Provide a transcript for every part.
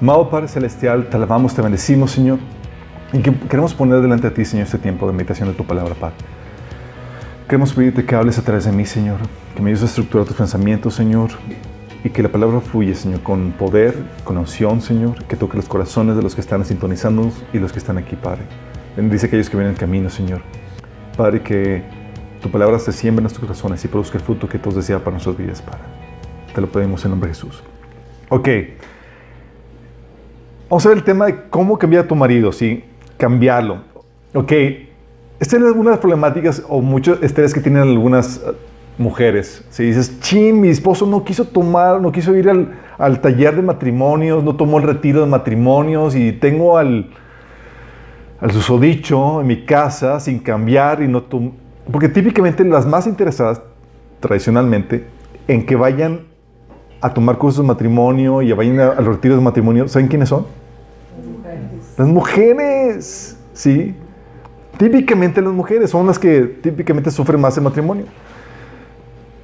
Amado Padre Celestial, te alabamos, te bendecimos, Señor. Y que queremos poner delante de ti, Señor, este tiempo de meditación de tu palabra, Padre. Queremos pedirte que hables a través de mí, Señor, que me ayudes a estructurar tus pensamientos, Señor, y que la palabra fluya, Señor, con poder, con unción, Señor, que toque los corazones de los que están sintonizándonos y los que están aquí, Padre. Bendice a aquellos que vienen en camino, Señor. Padre, que tu palabra se siembre en nuestros corazones y produzca el fruto que todos deseas para nuestras vidas, Padre. Te lo pedimos en nombre de Jesús. Ok. Vamos a ver el tema de cómo cambiar a tu marido, ¿sí? Cambiarlo. Ok. Esta es una problemáticas o muchos estrés que tienen algunas uh, mujeres. Si dices, chin, mi esposo no quiso tomar, no quiso ir al, al, taller de matrimonios, no tomó el retiro de matrimonios y tengo al, al susodicho en mi casa sin cambiar y no tomó. Porque típicamente las más interesadas, tradicionalmente, en que vayan a tomar cursos de matrimonio y vayan a, a los retiros de matrimonio, ¿saben quiénes son? Las mujeres, ¿sí? Típicamente las mujeres son las que típicamente sufren más el matrimonio.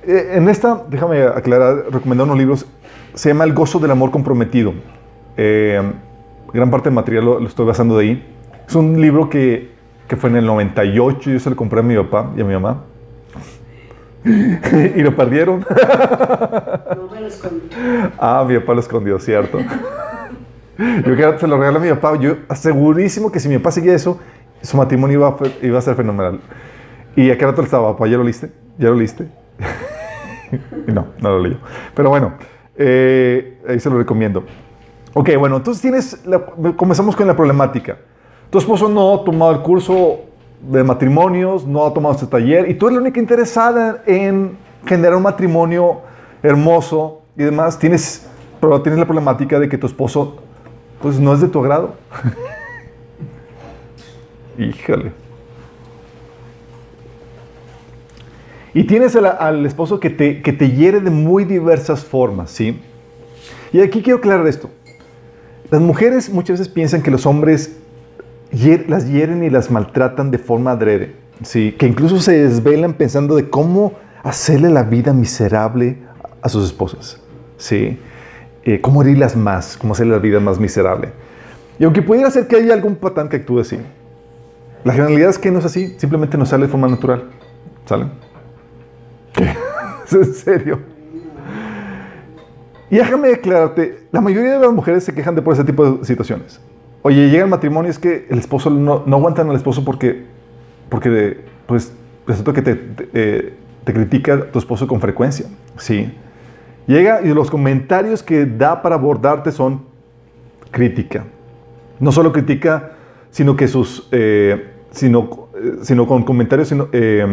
Eh, en esta, déjame aclarar, recomendar unos libros, se llama El gozo del amor comprometido. Eh, gran parte del material lo, lo, estoy basando de ahí. Es un libro que, que, fue en el 98, yo se lo compré a mi papá y a mi mamá. y lo perdieron. No me lo escondí. Ah, mi papá lo escondió, cierto. Yo que se lo regalé a mi papá. Yo segurísimo que si mi papá seguía eso, su matrimonio iba a, iba a ser fenomenal. Y a qué rato le estaba, papá, ¿ya lo liste? ¿Ya lo liste? y no, no lo leyó. Pero bueno, eh, ahí se lo recomiendo. Ok, bueno, entonces tienes, la, comenzamos con la problemática. Tu esposo no ha tomado el curso de matrimonios, no ha tomado este taller, y tú eres la única interesada en generar un matrimonio hermoso y demás. Tienes, pero tienes la problemática de que tu esposo, pues no es de tu agrado. Híjole. Y tienes al, al esposo que te, que te, hiere de muy diversas formas, ¿sí? Y aquí quiero aclarar esto. Las mujeres muchas veces piensan que los hombres hier, las hieren y las maltratan de forma adrede, ¿sí? Que incluso se desvelan pensando de cómo hacerle la vida miserable a sus esposas, ¿sí? Eh, cómo herirlas más, cómo hacerle la vida más miserable. Y aunque pudiera ser que haya algún patán que actúe así, la generalidad es que no es así, simplemente no sale de forma natural. ¿Sale? ¿Qué? ¿Es en serio? Y déjame aclararte, la mayoría de las mujeres se quejan de por ese tipo de situaciones. Oye, llega el matrimonio, es que el esposo no, no aguantan al esposo porque, porque pues, resulta que te, te, eh, te, critica tu esposo con frecuencia. Sí. Llega y los comentarios que da para abordarte son crítica. No solo crítica, sino que sus... Eh, sino, sino con comentarios eh,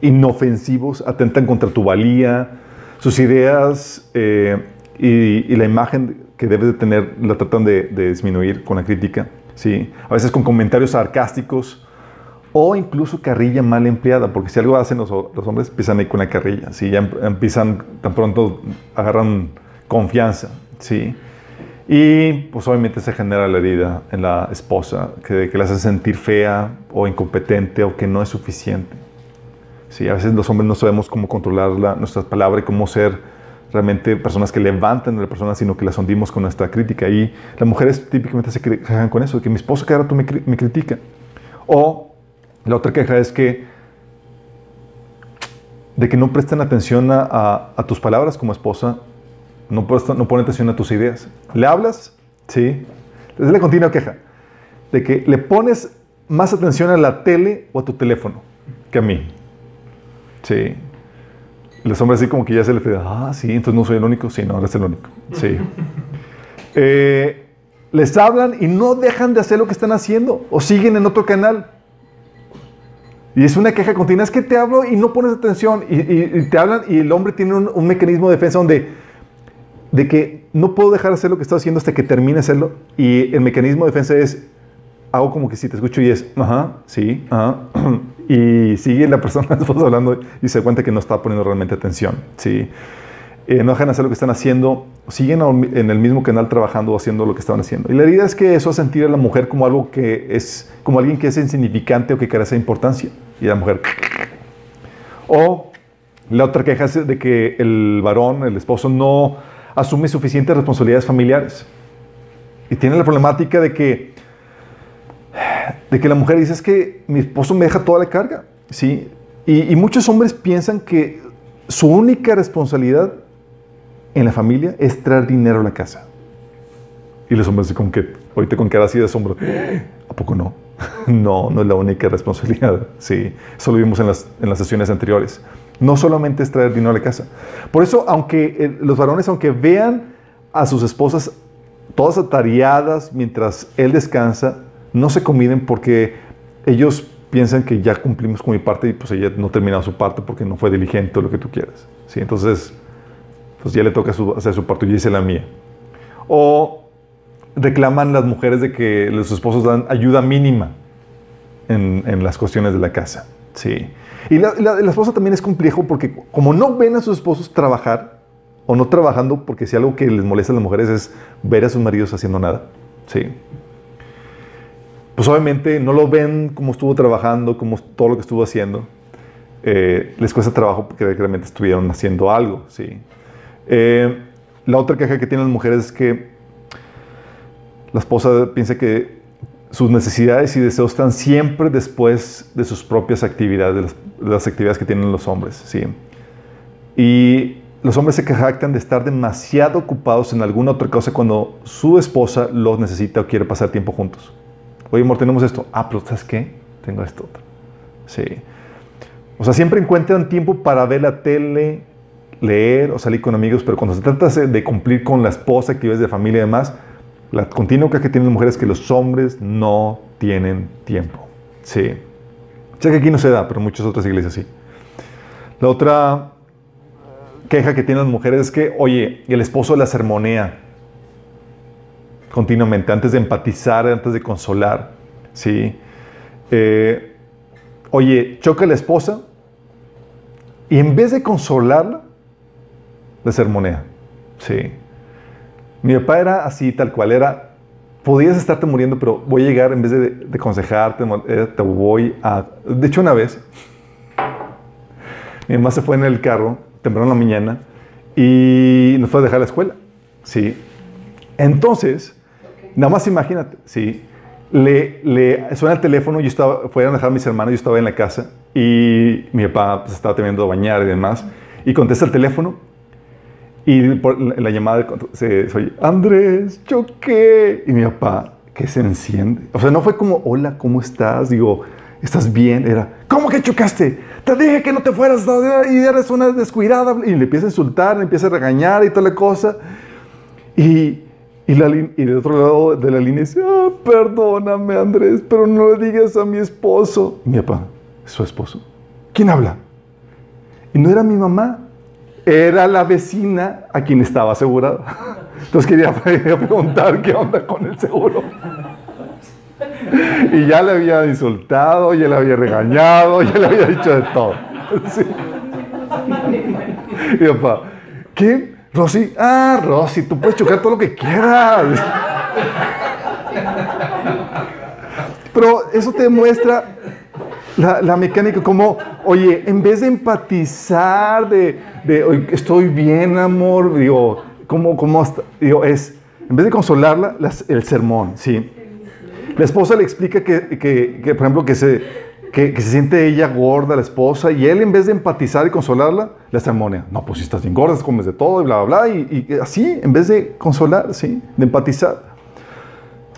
inofensivos, atentan contra tu valía, sus ideas eh, y, y, la imagen que debes de tener la tratan de, de, disminuir con la crítica, ¿sí? a veces con comentarios sarcásticos o incluso carrilla mal empleada, porque si algo hacen los, los hombres, empiezan ahí con la carrilla, ¿sí? ya em, empiezan, tan pronto agarran confianza, ¿sí? Y pues obviamente se genera la herida en la esposa, que, que la hace sentir fea o incompetente o que no es suficiente. Sí, a veces los hombres no sabemos cómo controlar la, nuestras palabras y cómo ser realmente personas que levantan a la persona, sino que las hundimos con nuestra crítica. Y las mujeres típicamente se quejan con eso, que mi esposo cada rato me, me critica. O la otra queja es que de que no prestan atención a, tus palabras como esposa no, no pone atención a tus ideas. ¿Le hablas? Sí. Es la continua queja. De que le pones más atención a la tele o a tu teléfono que a mí. Sí. Los hombres así como que ya se les pide, ah, sí, entonces no soy el único. Sí, no, eres el único. Sí. eh, les hablan y no dejan de hacer lo que están haciendo o siguen en otro canal. Y es una queja continua. Es que te hablo y no pones atención y, te hablan y el hombre tiene un, mecanismo de defensa donde de que no puedo dejar de hacer lo que estoy haciendo hasta que termine de hacerlo. Y el mecanismo de defensa es, hago como que si te escucho y es, ajá, sí, ajá. Y sigue la persona hablando y se cuenta que no está poniendo realmente atención, sí. Eh, no dejan de hacer lo que están haciendo, siguen en el mismo canal trabajando o haciendo lo que estaban haciendo. Y la idea es que eso hace sentir a la mujer como algo que es, como alguien que es insignificante o que carece de importancia. Y la mujer... O la otra queja es de que el varón, el esposo, no asume suficientes responsabilidades familiares. Y tiene la problemática de que, de que la mujer dice, es que mi esposo me deja toda la carga, ¿sí? Y muchos hombres piensan que su única responsabilidad en la familia es traer dinero a la casa. Y los hombres como que, ahorita con cara así de asombro, ¿a poco no? no, no es la única responsabilidad. Sí, eso lo vimos en las, en las sesiones anteriores. No solamente es traer dinero a la casa. Por eso, aunque eh, los varones, aunque vean a sus esposas todas atareadas mientras él descansa, no se comiden porque ellos piensan que ya cumplimos con mi parte y pues ella no terminado su parte porque no fue diligente o lo que tú quieras. ¿sí? Entonces, pues ya le toca su- hacer su parte yo la mía. O reclaman las mujeres de que los esposos dan ayuda mínima en, las cuestiones de la casa. Sí. Y la esposa también es complejo porque como no ven a sus esposos trabajar o no trabajando, porque si algo que les molesta a las mujeres es ver a sus maridos haciendo nada. Sí. Pues obviamente no lo ven como estuvo trabajando, como todo lo que estuvo haciendo. Eh, les cuesta trabajo porque realmente estuvieron haciendo algo. Sí. Eh, la otra queja que tienen las mujeres es que la esposa piensa que sus necesidades y deseos están siempre después de sus propias actividades, de las, de las actividades que tienen los hombres. ¿sí? Y los hombres se jactan de estar demasiado ocupados en alguna otra cosa cuando su esposa los necesita o quiere pasar tiempo juntos. Oye, amor, tenemos esto. Ah, pero ¿sabes qué? Tengo esto otro. Sí. O sea, siempre encuentran tiempo para ver la tele, leer o salir con amigos, pero cuando se trata de cumplir con la esposa, actividades de familia y demás, la continua que tienen las mujeres es que los hombres no tienen tiempo. Sí. Sé que aquí no se da, pero muchas otras iglesias sí. La otra queja que tienen las mujeres es que, oye, el esposo la sermonea continuamente, antes de empatizar, antes de consolar. Sí. Eh, oye, choca la esposa y en vez de consolarla, la sermonea. Sí. Mi papá era así, tal cual, era, podías estarte muriendo, pero voy a llegar, en vez de, de aconsejarte, era, te voy a... De hecho, una vez, mi mamá se fue en el carro, temprano en la mañana, y nos fue a dejar la escuela. Sí. Entonces, nada más imagínate, sí, le, le suena el teléfono, yo estaba, fueron a dejar a mis hermanos, yo estaba en la casa, y mi papá pues, estaba teniendo a bañar y demás, y contesta el teléfono, y por la, la llamada se, oye, Andrés, choqué. Y mi papá, que se enciende. O sea, no fue como, hola, ¿cómo estás? Digo, ¿estás bien? Era, ¿cómo que chocaste? Te dije que no te fueras y eres una descuidada. Y le empieza a insultar, le empieza a regañar y toda la cosa. Y, y, la, y del otro lado de la línea dice, ah, perdóname, Andrés, pero no le digas a mi esposo. Mi papá, ¿su esposo? ¿Quién habla? Y no era mi mamá, era la vecina a quien estaba asegurado. Entonces quería, preguntar qué onda con el seguro. Y ya le había insultado, ya le había regañado, ya le había dicho de todo. Sí. Y papá, ¿quién? Rosy. Ah, Rosy, tú puedes chocar todo lo que quieras. Pero eso te demuestra la, la, mecánica como, oye, en vez de empatizar, de, de estoy bien, amor, digo, ¿cómo, cómo? Digo, es, en vez de consolarla, las, el sermón, ¿sí? La esposa le explica que, que, que por ejemplo, que se, que, que, se siente ella gorda, la esposa, y él en vez de empatizar y consolarla, la sermonea. No, pues si estás bien gorda, comes de todo, y bla, bla, bla, y, y así, en vez de consolar, ¿sí? De empatizar.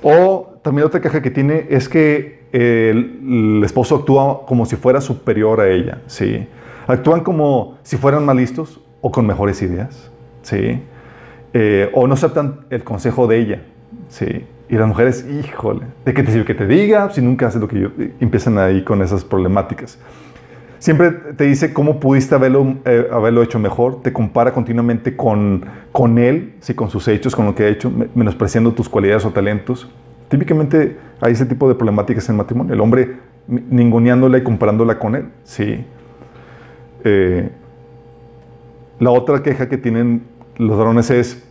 O también otra queja que tiene es que el, el, esposo actúa como si fuera superior a ella, ¿sí? Actúan como si fueran más listos o con mejores ideas, ¿sí? Eh, o no aceptan el consejo de ella, ¿sí? Y las mujeres, híjole, ¿de qué te sirve que te diga? Si nunca haces lo que yo... Empiezan ahí con esas problemáticas. Siempre te dice cómo pudiste haberlo, eh, haberlo hecho mejor, te compara continuamente con, con él, ¿sí? con sus hechos, con lo que ha hecho, menospreciando tus cualidades o talentos. Típicamente hay ese tipo de problemáticas en el matrimonio. El hombre ninguneándola y comparándola con él. Sí. Eh, la otra queja que tienen los varones es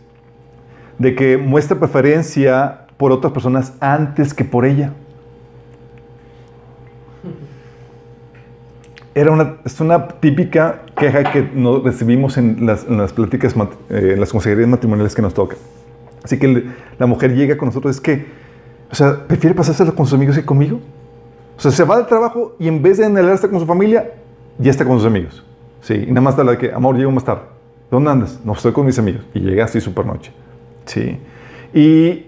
de que muestra preferencia por otras personas antes que por ella. Era una, es una típica queja que nos recibimos en las, pláticas, eh, en las consejerías matrimoniales que nos tocan. Así que la mujer llega con nosotros, es que, o sea, prefiere pasárselo con sus amigos que conmigo. O sea, se va del trabajo y en vez de estar con su familia, ya está con sus amigos. Sí, y nada más la que, amor, llego más tarde. ¿Dónde andas? No, estoy con mis amigos. Y llega así super noche. Sí. Y,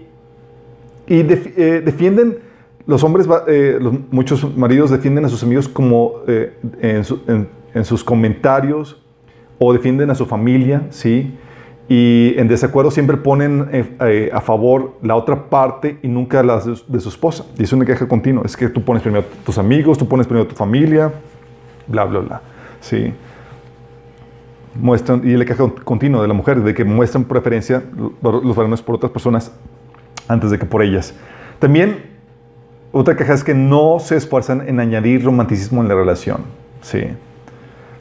y def- eh, defienden, los hombres, eh, los- muchos maridos defienden a sus amigos como eh, en, su- en- en sus comentarios o defienden a su familia, ¿sí? Y en desacuerdo siempre ponen eh, eh, a favor la otra parte y nunca la de, de su esposa. Y es una queja continua. Es que tú pones primero tus amigos, tú pones primero tu familia, bla, bla, bla. Sí. Muestran, y la queja continua de la mujer, de que muestran preferencia lo- los varones por otras personas antes de que por ellas. También, otra queja es que no se esfuerzan en añadir romanticismo en la relación. Sí.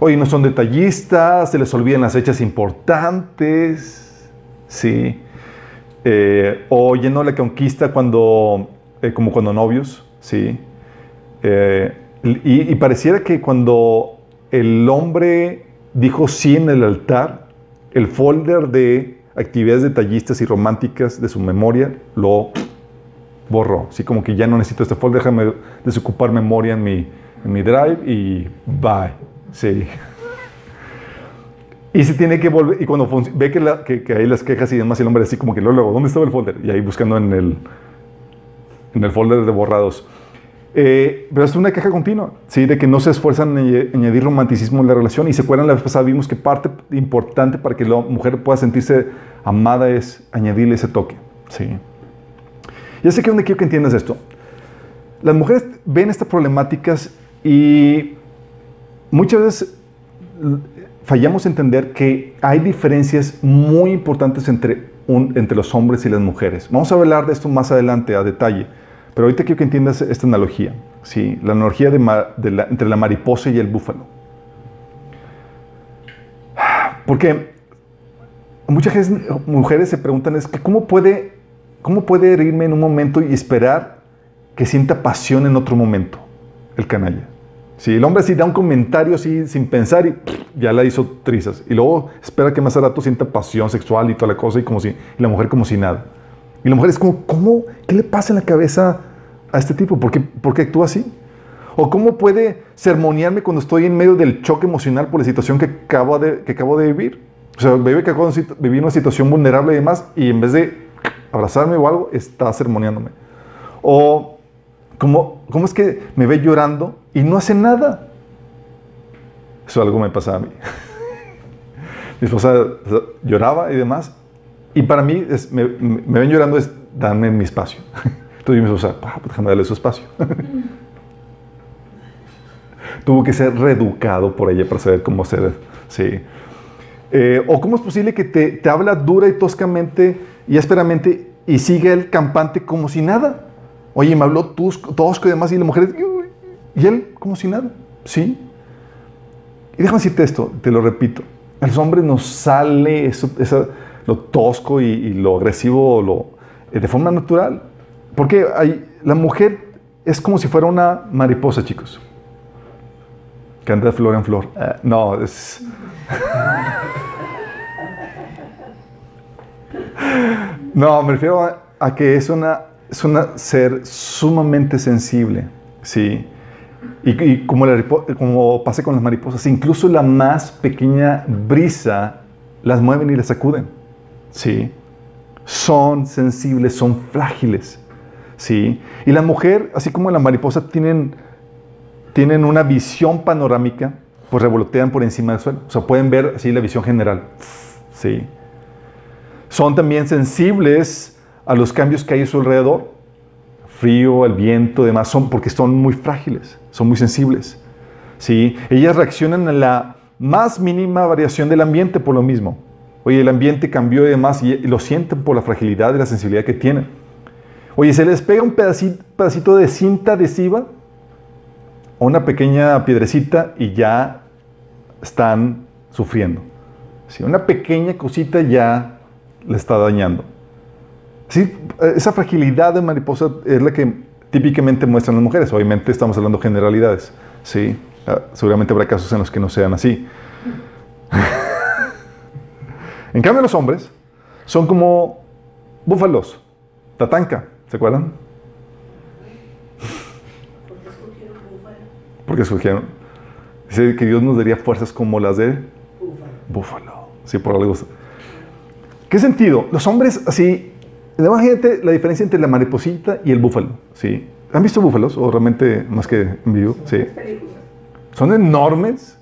Oye, no son detallistas, se les olvidan las fechas importantes. Sí. Eh, oye, no la conquista cuando, eh, como cuando novios. Sí. Eh, y, y pareciera que cuando el hombre dijo sí en el altar, el folder de actividades detallistas y románticas de su memoria lo borró. Así como que ya no necesito este folder, déjame desocupar memoria en mi, en mi drive y bye. Sí. Y si tiene que volver, y cuando ve que, la- que, que hay las quejas y demás, y el hombre así como que luego, ¿dónde estaba el folder? Y ahí buscando en el, en el folder de borrados. Eh, pero es una queja continua, ¿sí? De que no se esfuerzan en añadir romanticismo en la relación. Y se acuerdan, la vez pasada vimos que parte importante para que la mujer pueda sentirse amada es añadirle ese toque, ¿sí? Ya sé que donde quiero que entiendas esto. Las mujeres ven estas problemáticas y muchas veces fallamos en entender que hay diferencias muy importantes entre, un- entre los hombres y las mujeres. Vamos a hablar de esto más adelante a detalle, pero ahorita quiero que entiendas esta analogía, ¿sí? la analogía entre la mariposa y el búfalo. Porque muchas mujeres se preguntan es que cómo puede, cómo puede herirme en un momento y esperar que sienta pasión en otro momento, el canalla. Si el hombre así da un comentario así sin pensar y ya la hizo trizas. Y luego espera que más a rato sienta pasión sexual y toda la cosa y, como si, y la mujer como si nada. Y la mujer es como, ¿cómo? ¿Qué le pasa en la cabeza a este tipo? ¿Por qué, por qué actúa así? ¿O cómo puede sermonearme cuando estoy en medio del choque emocional por la situación que acabo de, que acabo de vivir? O sea, bebé que acabo de vivir una situación vulnerable y demás y en vez de abrazarme o algo, está sermoneándome. O ¿cómo, cómo es que me ve llorando y no hace nada? Eso algo me pasaba a mí. Mi esposa lloraba y demás. Y para mí, es- me, me- me ven llorando es darme mi espacio. Entonces yo mi esposa, "Ah, pues déjame darle su espacio. Tuvo que ser reeducado por ella para saber cómo ser. Sí. Eh, o cómo es posible que te, te habla dura y toscamente y ásperamente y sigue el campante como si nada. Oye, me habló tosco y demás y la mujer, y él como si nada. Sí. Y déjame decirte esto, te lo repito. A los hombres nos sale eso, esa- lo tosco y, y lo agresivo lo, eh, de forma natural. Porque hay, la mujer es como si fuera una mariposa, chicos. Que anda de flor en flor. Eh, no, es... No, me refiero a, a que es una, es una ser sumamente sensible, ¿sí? Y, y como, la como pasa con las mariposas, incluso la más pequeña brisa las mueven y las sacuden, ¿sí? Son sensibles, son frágiles, ¿sí? Y la mujer, así como la mariposa, tienen, tienen una visión panorámica, pues revolotean por encima del suelo. O sea, pueden ver así la visión general, ¿sí? Son también sensibles a los cambios que hay a su alrededor. Frío, el viento, demás, son porque son muy frágiles, son muy sensibles. ¿sí? Ellas reaccionan a la más mínima variación del ambiente por lo mismo. Oye, el ambiente cambió y demás y, lo sienten por la fragilidad y la sensibilidad que tienen. Oye, se les pega un pedacito, de cinta adhesiva o una pequeña piedrecita y ya están sufriendo. Si una pequeña cosita ya le está dañando. Sí, esa fragilidad de mariposa es la que típicamente muestran las mujeres. Obviamente estamos hablando de generalidades. Sí, Ah, seguramente habrá casos en los que no sean así. En cambio, los hombres son como búfalos, tatanca, ¿se acuerdan? Porque escogieron búfalo. Porque escogieron. Dice que Dios nos daría fuerzas como las de Búfalo. búfalo. Sí, por algo. ¿Qué sentido? Los hombres, así, imagínate la diferencia entre la mariposita y el búfalo, ¿sí? ¿Han visto búfalos o realmente más que en vivo? Sí. Son enormes,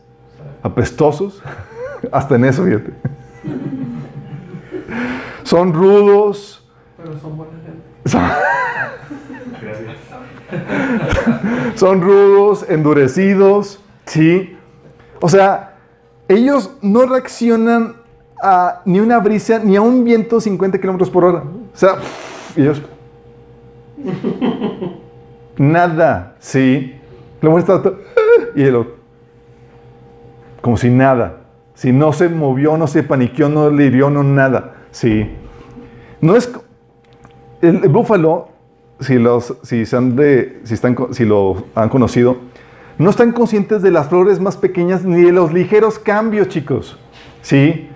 apestosos, hasta en eso, fíjate. Son rudos, Pero son buena gente. son, son rudos, endurecidos, ¿sí? O sea, ellos no reaccionan a ni una brisa ni a un viento 50 kilómetros por hora. O sea, ellos. Nada, ¿sí? La mujer está. Y el otro. Como si nada. Si no se movió, no se paniqueó, no le hirió, no nada. Sí. No es. El, el búfalo, si, los, si, de, si, están, si lo han conocido, no están conscientes de las flores más pequeñas ni de los ligeros cambios, chicos. ¿Sí?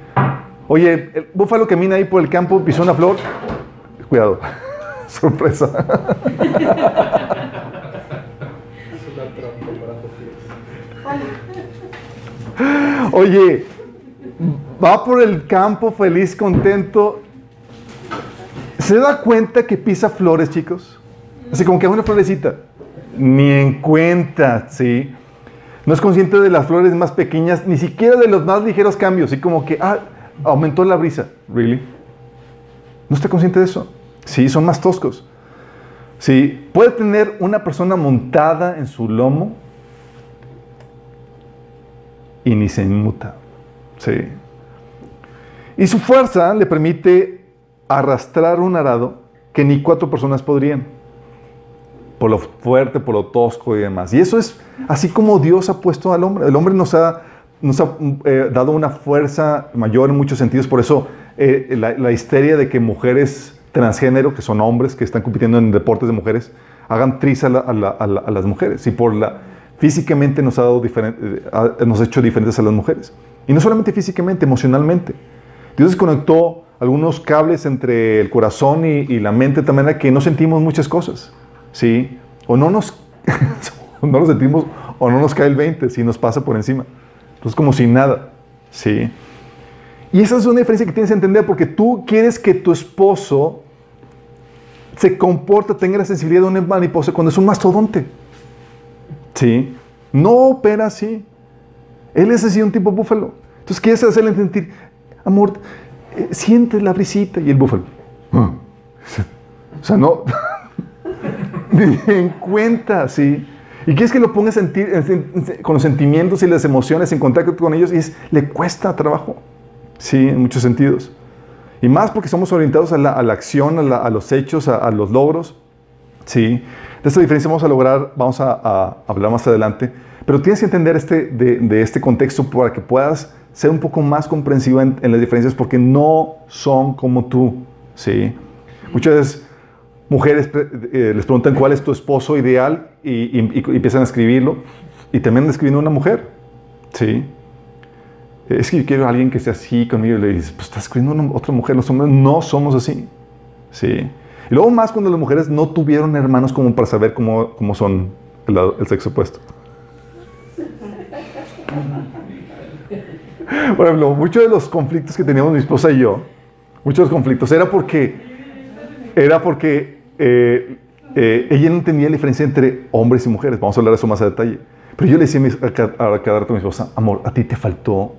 Oye, el búfalo camina ahí por el campo, pisó una flor. Cuidado. Sorpresa. Es. Oye, va por el campo feliz, contento. ¿Se da cuenta que pisa flores, chicos? Así como que una florecita. Ni en cuenta, ¿sí? No es consciente de las flores más pequeñas, ni siquiera de los más ligeros cambios. Así como que, ah, aumentó la brisa. ¿Really? ¿No está consciente de eso? Sí, son más toscos. Sí, puede tener una persona montada en su lomo y ni se inmuta. Sí. Y su fuerza le permite arrastrar un arado que ni cuatro personas podrían. Por lo fuerte, por lo tosco y demás. Y eso es así como Dios ha puesto al hombre. El hombre nos ha, nos ha eh, dado una fuerza mayor en muchos sentidos. Por eso eh, la, histeria de que mujeres transgénero, que son hombres que están compitiendo en deportes de mujeres, hagan tris a las mujeres. Y por la físicamente nos ha dado eh, nos ha hecho diferentes a las mujeres. Y no solamente físicamente, emocionalmente. Dios desconectó algunos cables entre el corazón y, la mente de tal manera que no sentimos muchas cosas. ¿Sí? O no nos, no lo sentimos o no nos cae el 20 si nos pasa por encima. Entonces como si nada. ¿Sí? Y esa es una diferencia que tienes que entender porque tú quieres que tu esposo se comporte, tenga la sensibilidad de una mariposa cuando es un mastodonte. ¿Sí? No opera así. Él es así un tipo búfalo. Entonces quieres hacerle sentir, amor, eh, siente la brisita y el búfalo. "Ah". O sea, no. En cuenta, ¿sí? Y quieres que lo pongas a sentir, en sen- en sen- con los sentimientos y las emociones en contacto con ellos y es, le cuesta trabajo. Sí, en muchos sentidos. Y más porque somos orientados a la, acción, a los hechos, a, a los logros. Sí. De esta diferencia vamos a lograr, vamos a, hablar más adelante. Pero tienes que entender este, de, este contexto para que puedas ser un poco más comprensiva en, las diferencias porque no son como tú. Sí. Muchas mujeres pre- eh, les preguntan cuál es tu esposo ideal y, empiezan a escribirlo y terminan escribiendo una mujer. Sí. Es que yo quiero a alguien que sea así conmigo. Y le dices, pues estás escribiendo otra mujer. Los hombres no somos así. Sí. Y luego más cuando las mujeres no tuvieron hermanos como para saber cómo, cómo son el, sexo opuesto. Por ejemplo, muchos de los conflictos que teníamos mi esposa y yo, muchos de los conflictos, era porque, era porque eh, eh, ella no entendía la diferencia entre hombres y mujeres. Vamos a hablar de eso más a detalle. Pero yo le decía a cada rato a mi esposa, amor, a ti te faltó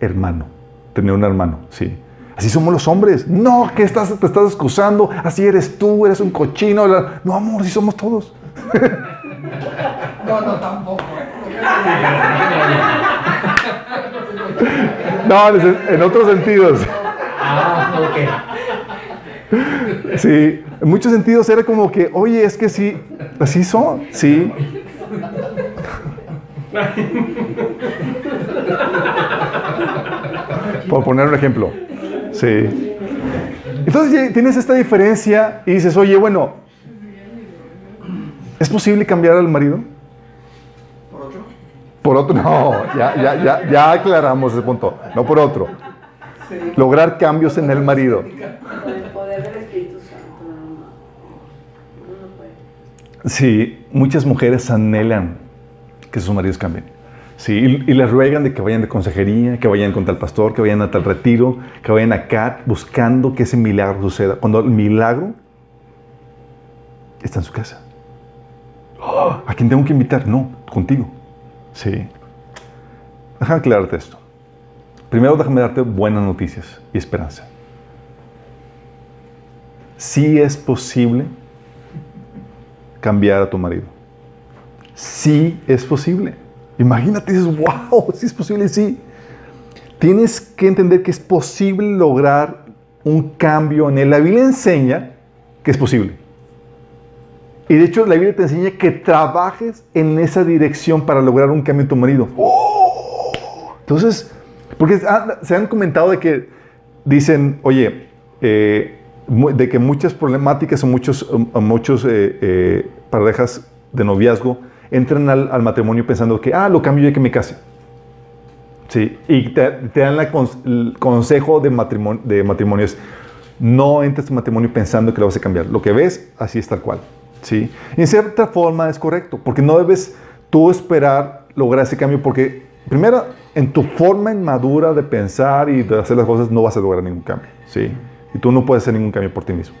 hermano, tener un hermano, sí. Así somos los hombres. No, que estás, te estás excusando, así eres tú, eres un cochino. No, amor, así somos todos. No, no, tampoco. No, en en otros sentidos. Ah, ok. Sí, en muchos sentidos era como que, oye, es que sí, así son, sí. Por poner un ejemplo, Sí. Entonces tienes esta diferencia y dices, oye, bueno, ¿es posible cambiar al marido? ¿Por otro? Por otro, no, ya, ya, ya, ya aclaramos ese punto, no por otro. Lograr cambios en el marido. Sí, muchas mujeres anhelan que sus maridos cambien. Sí, y, les ruegan de que vayan de consejería, que vayan con tal pastor, que vayan a tal retiro, que vayan acá buscando que ese milagro suceda. Cuando el milagro está en su casa. ¿A quién tengo que invitar? No, contigo. Sí. Déjame aclararte esto. Primero déjame darte buenas noticias y esperanza. Sí es posible cambiar a tu marido. Sí es posible. Imagínate, dices, wow, sí es posible, sí. Tienes que entender que es posible lograr un cambio en él. La Biblia enseña que es posible. Y de hecho la Biblia te enseña que trabajes en esa dirección para lograr un cambio en tu marido. Entonces, porque ah, se han comentado de que dicen, oye, eh, de que muchas problemáticas o muchos, o muchos eh, eh, parejas de noviazgo entran al, matrimonio pensando que, ah, lo cambio ya que me case. Sí, y te, dan la el consejo de, matrimonio, matrimonios. No entres en matrimonio pensando que lo vas a cambiar. Lo que ves, así es tal cual. ¿sí? Y en cierta forma es correcto, porque no debes tú esperar lograr ese cambio, porque primero, en tu forma inmadura de pensar y de hacer las cosas, no vas a lograr ningún cambio. ¿sí? Y tú no puedes hacer ningún cambio por ti mismo.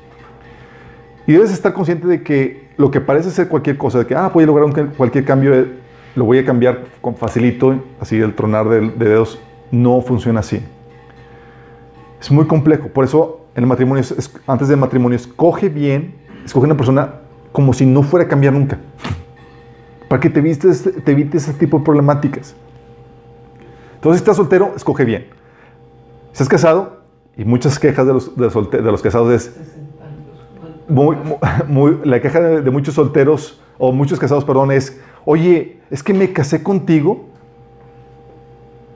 Y debes estar consciente de que lo que parece ser cualquier cosa, de que, ah, voy a lograr cualquier cambio, eh, lo voy a cambiar con facilito, así el tronar de, de dedos, no funciona así. Es muy complejo. Por eso, en el matrimonio, es- es- antes del matrimonio, escoge bien, escoge una persona como si no fuera a cambiar nunca. Para que te evites, te evites ese tipo de problemáticas. Entonces, si estás soltero, escoge bien. Si estás casado, y muchas quejas de los casados es, la queja de, muchos solteros o muchos casados, perdón, es, oye, es que me casé contigo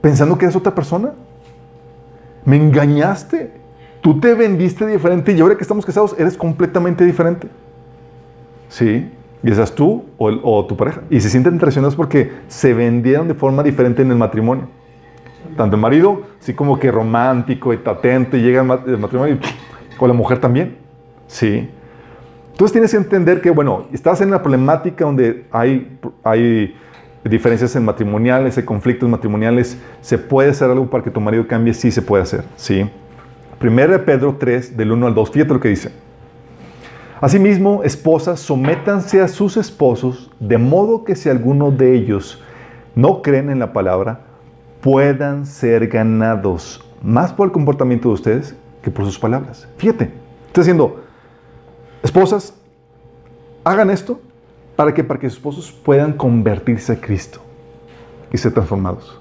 pensando que eres otra persona. Me engañaste. Tú te vendiste diferente y ahora que estamos casados eres completamente diferente. Sí. Y esas tú o, tu pareja. Y se sienten traicionados porque se vendieron de forma diferente en el matrimonio. Tanto el marido, así como que romántico y atento, y llega el matrimonio y con la mujer también. Sí. Entonces tienes que entender que, bueno, estás en una problemática donde hay, hay diferencias en matrimoniales, hay conflictos matrimoniales, se puede hacer algo para que tu marido cambie, sí se puede hacer, ¿sí? Primero Pedro 3, del 1 al 2, fíjate lo que dice. Asimismo, esposas, sométanse a sus esposos, de modo que si alguno de ellos no creen en la palabra, puedan ser ganados más por el comportamiento de ustedes que por sus palabras. Fíjate, está diciendo, esposas, hagan esto para que, para que sus esposos puedan convertirse a Cristo y ser transformados.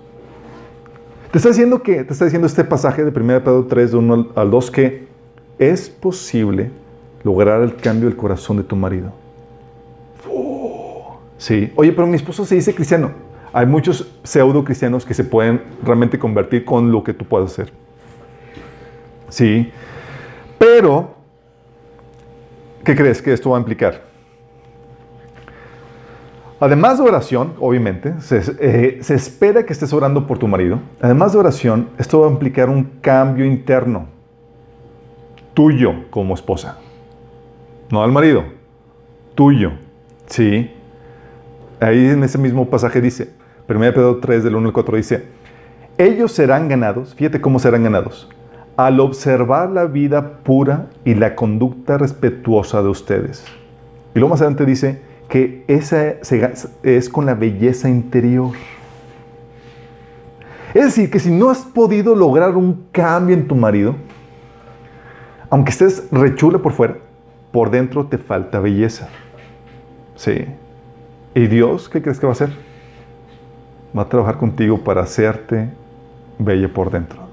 Te está diciendo que, te está diciendo este pasaje de 1 Pedro 3, de 1 al- al 2, que es posible lograr el cambio del corazón de tu marido. Sí. Oye, pero mi esposo se dice cristiano. Hay muchos pseudo cristianos que se pueden realmente convertir con lo que tú puedas hacer. Sí. Pero, ¿qué crees que esto va a implicar? Además de oración, obviamente, se, eh, se espera que estés orando por tu marido. Además de oración, esto va a implicar un cambio interno tuyo como esposa. No al marido, tuyo. Sí. Ahí en ese mismo pasaje dice, 1 Pedro 3 del 1 al 4 dice, ellos serán ganados, fíjate cómo serán ganados, al observar la vida pura y la conducta respetuosa de ustedes. Y luego más adelante dice que esa es con la belleza interior. Es decir, que si no has podido lograr un cambio en tu marido, aunque estés rechula por fuera, por dentro te falta belleza. Sí. ¿Y Dios qué crees que va a hacer? Va a trabajar contigo para hacerte bella por dentro.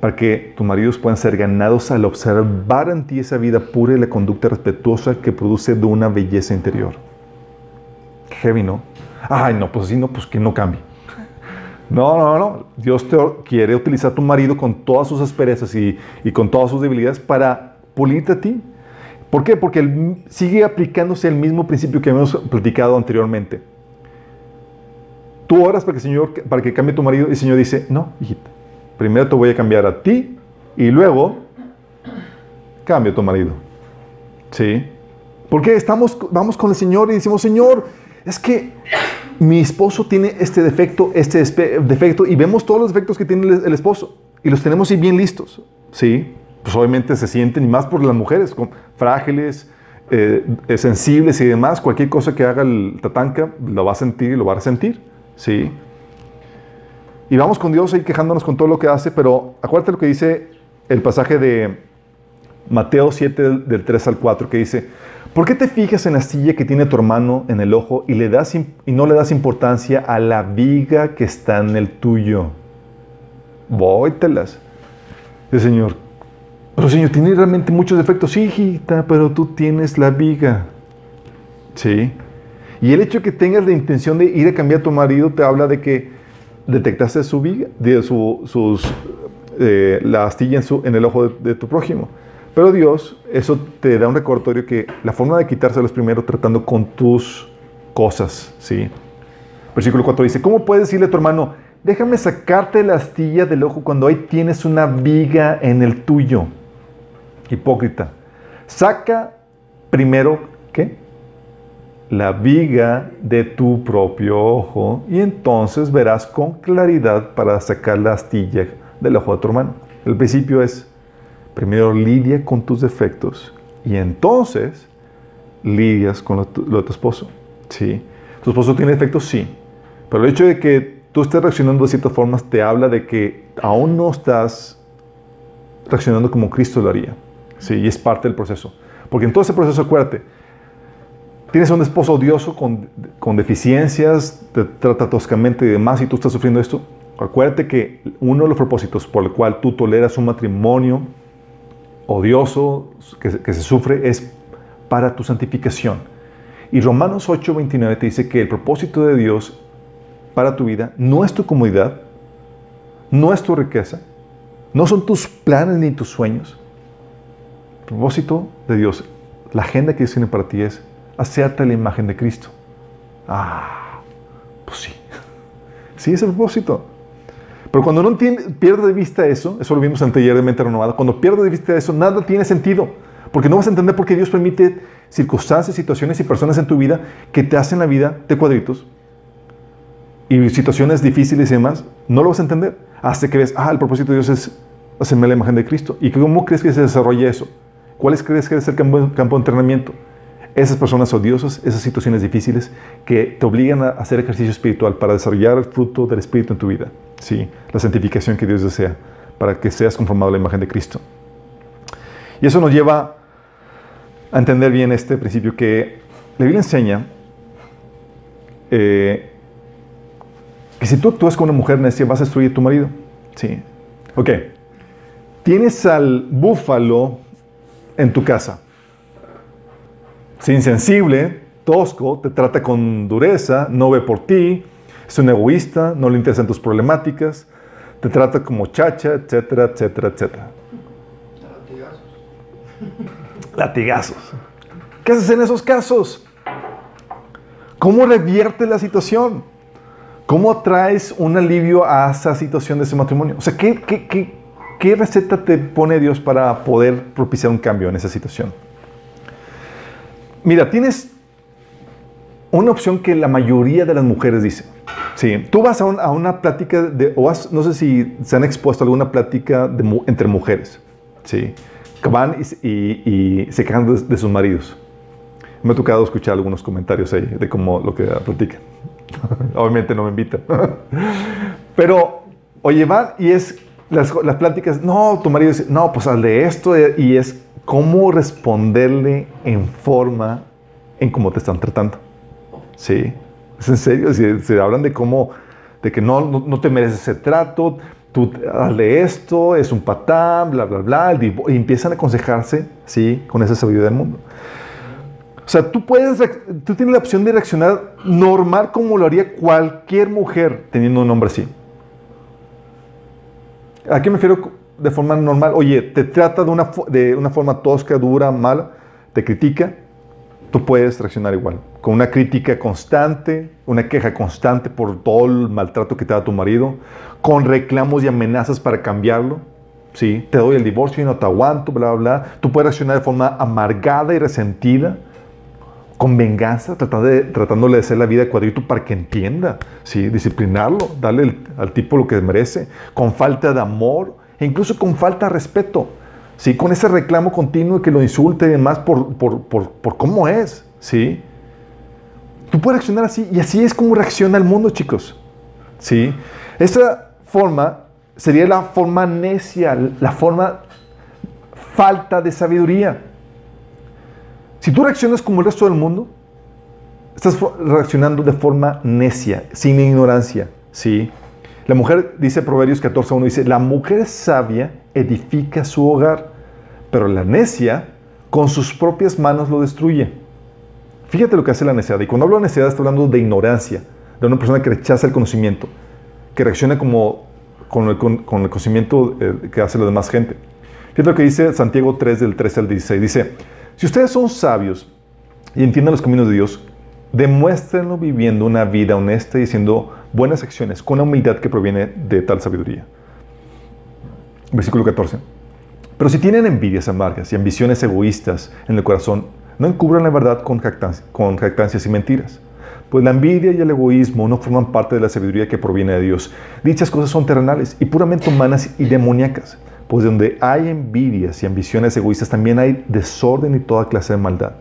Para que tus maridos puedan ser ganados al observar en ti esa vida pura y la conducta respetuosa que produce de una belleza interior. Heavy, ¿no? Ay, no, pues así no, pues que no cambie. No, no, no. Dios te quiere utilizar a tu marido con todas sus asperezas y, y con todas sus debilidades para pulirte a ti. ¿Por qué? Porque el- sigue aplicándose el mismo principio que hemos platicado anteriormente. Tú oras para que, Señor, para que cambie tu marido y el Señor dice, no, hijita, primero te voy a cambiar a ti y luego cambio a tu marido. ¿Sí? Porque estamos, vamos con el Señor y decimos, Señor, es que mi esposo tiene este defecto, este defecto, y vemos todos los defectos que tiene el, esposo, y los tenemos ahí bien listos, ¿sí? Pues obviamente se sienten, y más por las mujeres, con, frágiles, eh, sensibles y demás, cualquier cosa que haga el tatanca, lo va a sentir y lo va a resentir, ¿sí? Y vamos con Dios ahí quejándonos con todo lo que hace, pero acuérdate lo que dice el pasaje de Mateo 7 del, del 3 al 4, que dice, ¿por qué te fijas en la astilla que tiene tu hermano en el ojo y, le das, y no le das importancia a la viga que está en el tuyo? Vóytelas. El Señor, pero Señor, tiene realmente muchos defectos. Hijita, pero tú tienes la viga. Sí. Y el hecho de que tengas la intención de ir a cambiar a tu marido te habla de que detectaste su viga, de su, sus, eh, la astilla en, su, en el ojo de, tu prójimo. Pero Dios, eso te da un recordatorio que la forma de quitárselo es primero tratando con tus cosas, ¿sí? Versículo 4 dice, ¿cómo puedes decirle a tu hermano, déjame sacarte la astilla del ojo cuando ahí tienes una viga en el tuyo? Hipócrita. Saca primero, ¿qué? La viga de tu propio ojo y entonces verás con claridad para sacar la astilla del ojo de tu hermano. El principio es, primero lidia con tus defectos y entonces lidias con lo, de tu esposo. ¿sí? ¿Tu esposo tiene defectos? Sí. Pero el hecho de que tú estés reaccionando de ciertas formas te habla de que aún no estás reaccionando como Cristo lo haría. Sí, y es parte del proceso. Porque en todo ese proceso, acuérdate, tienes un esposo odioso con, con deficiencias, te trata toscamente y demás, y tú estás sufriendo esto. Acuérdate que uno de los propósitos por el cual tú toleras un matrimonio odioso que, se- sufre es para tu santificación. Y Romanos 8:29 te dice que el propósito de Dios para tu vida no es tu comodidad, no es tu riqueza, no son tus planes ni tus sueños. El propósito de Dios, la agenda que Dios tiene para ti es hacerte la imagen de Cristo. Ah, pues sí. Sí, es el propósito. Pero cuando no pierdes de vista eso, eso lo vimos de mente renovada, cuando pierdes de vista eso, nada tiene sentido. Porque no vas a entender por qué Dios permite circunstancias, situaciones y personas en tu vida que te hacen la vida de cuadritos y situaciones difíciles y demás. No lo vas a entender hasta que ves, ah, el propósito de Dios es hacerme la imagen de Cristo. ¿Y cómo crees que se desarrolla eso? ¿Cuáles crees que es el campo, campo de entrenamiento? Esas personas odiosas, esas situaciones difíciles que te obligan a hacer ejercicio espiritual para desarrollar el fruto del Espíritu en tu vida. Sí, la santificación que Dios desea para que seas conformado a la imagen de Cristo. Y eso nos lleva a entender bien este principio que la Biblia enseña eh, que si tú actúas como una mujer necia vas a destruir a tu marido. Sí. Ok. Tienes al búfalo en tu casa. Es insensible, tosco, te trata con dureza, no ve por ti, es un egoísta, no le interesan tus problemáticas, te trata como chacha, etcétera, etcétera, etcétera. Latigazos. Latigazos. ¿Qué haces en esos casos? ¿Cómo reviertes la situación? ¿Cómo traes un alivio a esa situación de ese matrimonio? O sea, ¿qué, qué, qué, qué receta te pone Dios para poder propiciar un cambio en esa situación? Mira, tienes una opción que la mayoría de las mujeres dicen. Sí, tú vas a, un- a una plática de, o no sé si se han expuesto alguna plática entre mujeres, sí, que van y, y- se quejan de, sus maridos. Me ha tocado escuchar algunos comentarios ahí de cómo lo que platican. Obviamente no me invitan. Pero, oye, van y es las, las pláticas, no, tu marido dice, no, pues haz de esto, eh, y es cómo responderle en forma en cómo te están tratando. Sí, es en serio, se, se hablan de cómo, de que no, no, te mereces ese trato, tú hazle esto, es un patán, bla, bla, bla, y empiezan a aconsejarse, sí, con esa sabiduría del mundo. O sea, tú puedes, tú tienes la opción de reaccionar normal como lo haría cualquier mujer teniendo un hombre así. ¿A qué me refiero de forma normal? Oye, te trata de una, de una forma tosca, dura, mala, te critica, tú puedes reaccionar igual. Con una crítica constante, una queja constante por todo el maltrato que te da tu marido, con reclamos y amenazas para cambiarlo. Sí, te doy el divorcio y no te aguanto, bla, bla, bla. Tú puedes reaccionar de forma amargada y resentida. con venganza, tratando de, tratándole de hacer la vida de cuadrito para que entienda, ¿sí? disciplinarlo, darle el- al tipo lo que merece, con falta de amor e incluso con falta de respeto, ¿sí? con ese reclamo continuo que lo insulte y demás por, por, por, por cómo es. ¿sí? Tú puedes reaccionar así y así es como reacciona el mundo, chicos. ¿sí? Esa forma sería la forma necia, la forma falta de sabiduría. Si tú reaccionas como el resto del mundo, estás reaccionando de forma necia, sin ignorancia, ¿sí? La mujer, dice Proverbios 14.1, dice, la mujer sabia edifica su hogar, pero la necia con sus propias manos lo destruye. Fíjate lo que hace la necedad. Y cuando hablo de necedad, estoy hablando de ignorancia, de una persona que rechaza el conocimiento, que reacciona como con el, con- con el conocimiento eh, que hace la demás gente. Fíjate lo que dice Santiago 3 del 13 al 16. Dice, si ustedes son sabios y entienden los caminos de Dios, demuéstrenlo viviendo una vida honesta y haciendo buenas acciones con la humildad que proviene de tal sabiduría. Versículo 14. Pero si tienen envidias amargas y ambiciones egoístas en el corazón, no encubran la verdad con, jactancia- jactancias y mentiras. Pues la envidia y el egoísmo no forman parte de la sabiduría que proviene de Dios. Dichas cosas son terrenales y puramente humanas y demoníacas. Pues donde hay envidias y ambiciones egoístas también hay desorden y toda clase de maldad.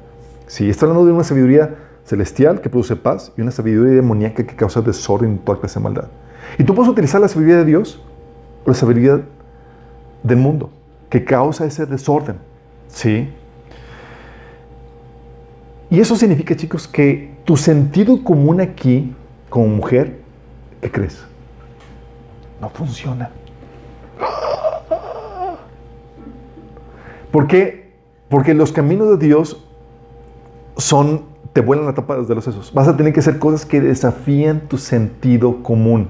Sí, está hablando de una sabiduría celestial que produce paz y una sabiduría demoníaca que causa desorden y toda clase de maldad. Y tú puedes utilizar la sabiduría de Dios o la sabiduría del mundo que causa ese desorden. ¿Sí? Y eso significa, chicos, que tu sentido común aquí, como mujer, ¿qué crees? No funciona. ¿Por qué? Porque los caminos de Dios son, te vuelan la tapa de los sesos. Vas a tener que hacer cosas que desafían tu sentido común.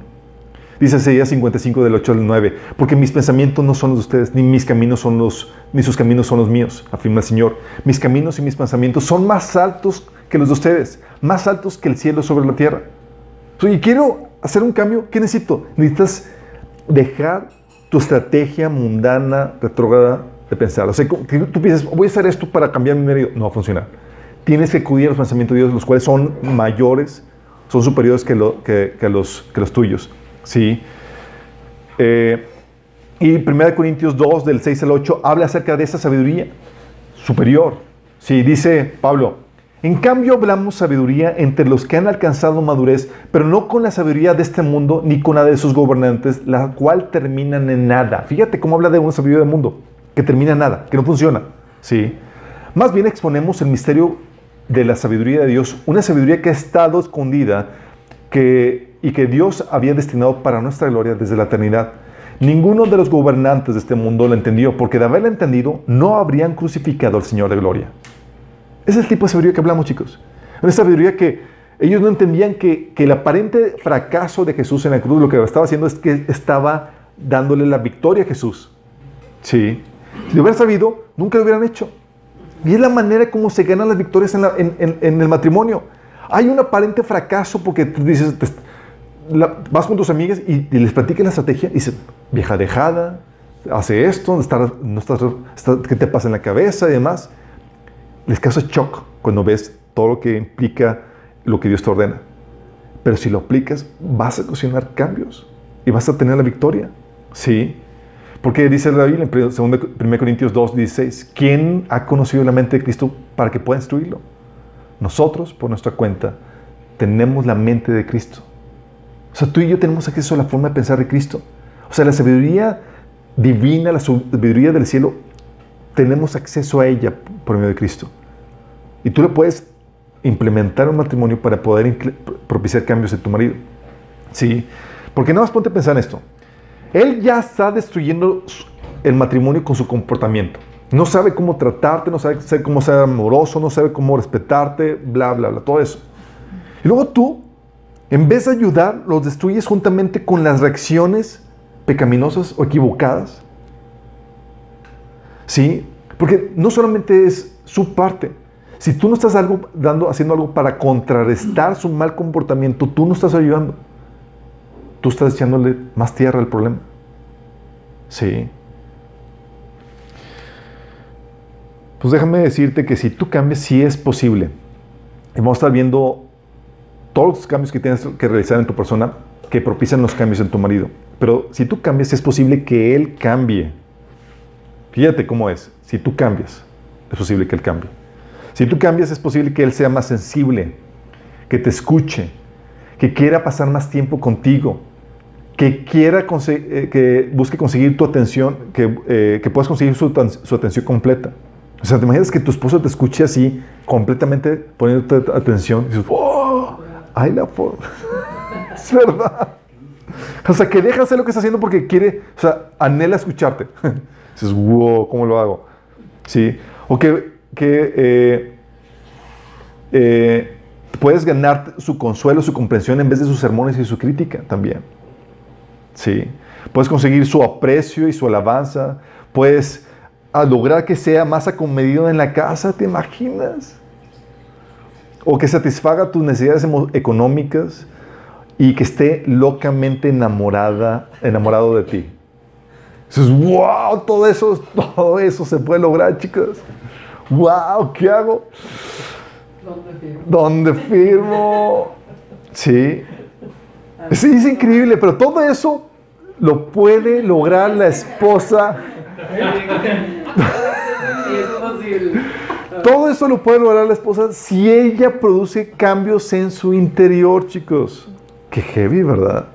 Dice Isaías 55 del 8 al 9, porque mis pensamientos no son los de ustedes, ni mis caminos son los, ni sus caminos son los míos, afirma el Señor. Mis caminos y mis pensamientos son más altos que los de ustedes, más altos que el cielo sobre la tierra. Y quiero hacer un cambio, ¿qué necesito? Necesitas dejar tu estrategia mundana, retrógrada de pensar. O sea, tú piensas, voy a hacer esto para cambiar mi medio. No va a funcionar. Tienes que acudir a los pensamientos de Dios, los cuales son mayores, son superiores que, lo- que- que los, que los tuyos. ¿sí? Eh, y 1 Corintios 2, del 6 al 8, habla acerca de esa sabiduría superior. Sí, dice Pablo, en cambio hablamos sabiduría entre los que han alcanzado madurez, pero no con la sabiduría de este mundo ni con la de sus gobernantes, la cual terminan en nada. Fíjate cómo habla de una sabiduría del mundo, que termina en nada, que no funciona. Sí. Más bien exponemos el misterio de la sabiduría de Dios, una sabiduría que ha estado escondida que, y que Dios había destinado para nuestra gloria desde la eternidad. Ninguno de los gobernantes de este mundo lo entendió, porque de haberlo entendido, no habrían crucificado al Señor de gloria. Ese es el tipo de sabiduría que hablamos, chicos. Una sabiduría que ellos no entendían que, que el aparente fracaso de Jesús en la cruz lo que estaba haciendo es que estaba dándole la victoria a Jesús. Sí. Si lo hubieran sabido, nunca lo hubieran hecho. Y es la manera como se ganan las victorias en, el matrimonio. Hay un aparente fracaso porque tú dices, vas con tus amigas y, les platicas la estrategia y dices, vieja dejada, hace esto, no está- ¿qué te pasa en la cabeza y demás? Les causa shock cuando ves todo lo que implica lo que Dios te ordena. Pero si lo aplicas, vas a ocasionar cambios y vas a tener la victoria. Sí. Porque dice la Biblia en 1 Corintios 2, 16, ¿quién ha conocido la mente de Cristo para que pueda instruirlo? Nosotros, por nuestra cuenta, tenemos la mente de Cristo. O sea, tú y yo tenemos acceso a la forma de pensar de Cristo. O sea, la sabiduría divina, la sabiduría del cielo, tenemos acceso a ella por medio de Cristo. Y tú la puedes implementar en un matrimonio para poder propiciar cambios en tu marido. Sí, porque nada más ponte a pensar en esto. Él ya está destruyendo el matrimonio con su comportamiento. No sabe cómo tratarte, no sabe cómo ser amoroso, no sabe cómo respetarte, bla, bla, bla, todo eso. Y luego tú, en vez de ayudar, los destruyes juntamente con las reacciones pecaminosas o equivocadas. ¿Sí? Porque no solamente es su parte. Si tú no estás algo, dando, haciendo algo para contrarrestar su mal comportamiento, tú no estás ayudando. Tú estás echándole más tierra al problema. Sí. Pues déjame decirte que si tú cambias, sí es posible. Y vamos a estar viendo todos los cambios que tienes que realizar en tu persona que propician los cambios en tu marido. Pero si tú cambias, es posible que él cambie. Fíjate cómo es. Si tú cambias, es posible que él cambie. Si tú cambias, es posible que él sea más sensible, que te escuche, que quiera pasar más tiempo contigo, que quiera eh, que busque conseguir tu atención, que, eh, puedas conseguir su, atención completa. O sea, te imaginas que tu esposo te escuche así, completamente poniéndote atención, y dices, ¡wow! ¡Ay, la es verdad. O sea, que deja de hacer lo que está haciendo porque quiere, o sea, anhela escucharte. Dices, wow, ¿cómo lo hago? Sí. O que, que eh, puedes ganar su consuelo, su comprensión en vez de sus sermones y su crítica también. Sí. Puedes conseguir su aprecio y su alabanza. Puedes ah, lograr que sea más acomedido en la casa, ¿te imaginas? O que satisfaga tus necesidades económicas y que esté locamente enamorada, enamorado de ti. Dices, wow, todo eso, todo eso se puede lograr, chicos. Wow, ¿qué hago? ¿Dónde firmo? Sí. Sí, es increíble, pero todo eso lo puede lograr la esposa. Todo eso lo puede lograr la esposa si ella produce cambios en su interior, chicos. Qué heavy, ¿verdad?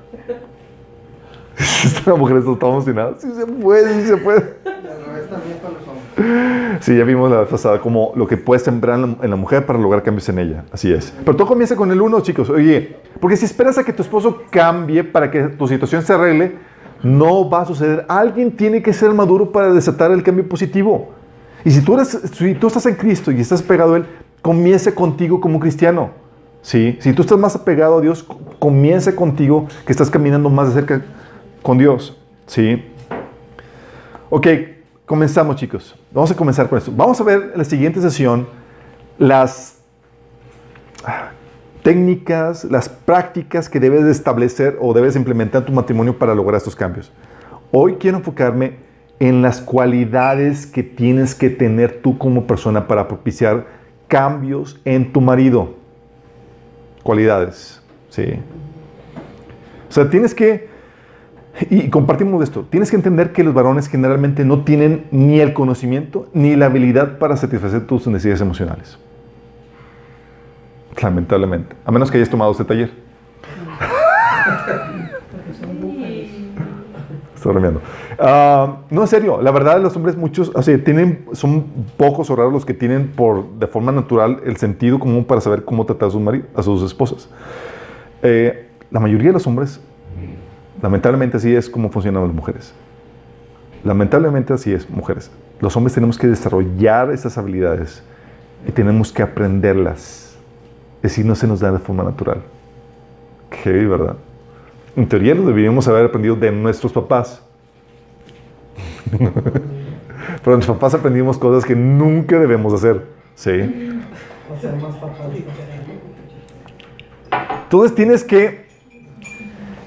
Esta mujer está toda emocionada. Sí se puede, sí se puede. Sí, ya vimos la vez pasada como lo que puedes sembrar en la mujer para lograr cambios en ella. Así es. Pero todo comienza con el uno, chicos. Oye, porque si esperas a que tu esposo cambie para que tu situación se arregle, no va a suceder. Alguien tiene que ser maduro para desatar el cambio positivo. Y si tú, estás en Cristo y estás pegado a Él, comience contigo como cristiano. ¿Sí? Si tú estás más apegado a Dios, co- comience contigo que estás caminando más de cerca con Dios. ¿Sí? Ok, comenzamos chicos. Vamos a comenzar con esto. Vamos a ver en la siguiente sesión las técnicas, las prácticas que debes de establecer o debes implementar en tu matrimonio para lograr estos cambios. Hoy quiero enfocarme en las cualidades que tienes que tener tú como persona para propiciar cambios en tu marido. Cualidades, ¿sí? O sea, tienes que y compartimos esto. Tienes que entender que los varones generalmente no tienen ni el conocimiento ni la habilidad para satisfacer tus necesidades emocionales. Lamentablemente. A menos que hayas tomado este taller. Estoy bromeando. Ah, no, en serio. La verdad, los hombres muchos, o sea, tienen, son pocos o raros los que tienen por, de forma natural el sentido común para saber cómo tratar a sus, maridos, a sus esposas. Eh, la mayoría de los hombres Lamentablemente así es como funcionan las mujeres. Lamentablemente así es, mujeres. Los hombres tenemos que desarrollar esas habilidades y tenemos que aprenderlas. Es decir, no se nos da de forma natural. Qué heavy, ¿verdad? En teoría lo deberíamos haber aprendido de nuestros papás. Pero nuestros papás aprendimos cosas que nunca debemos hacer. ¿Sí? Entonces tienes que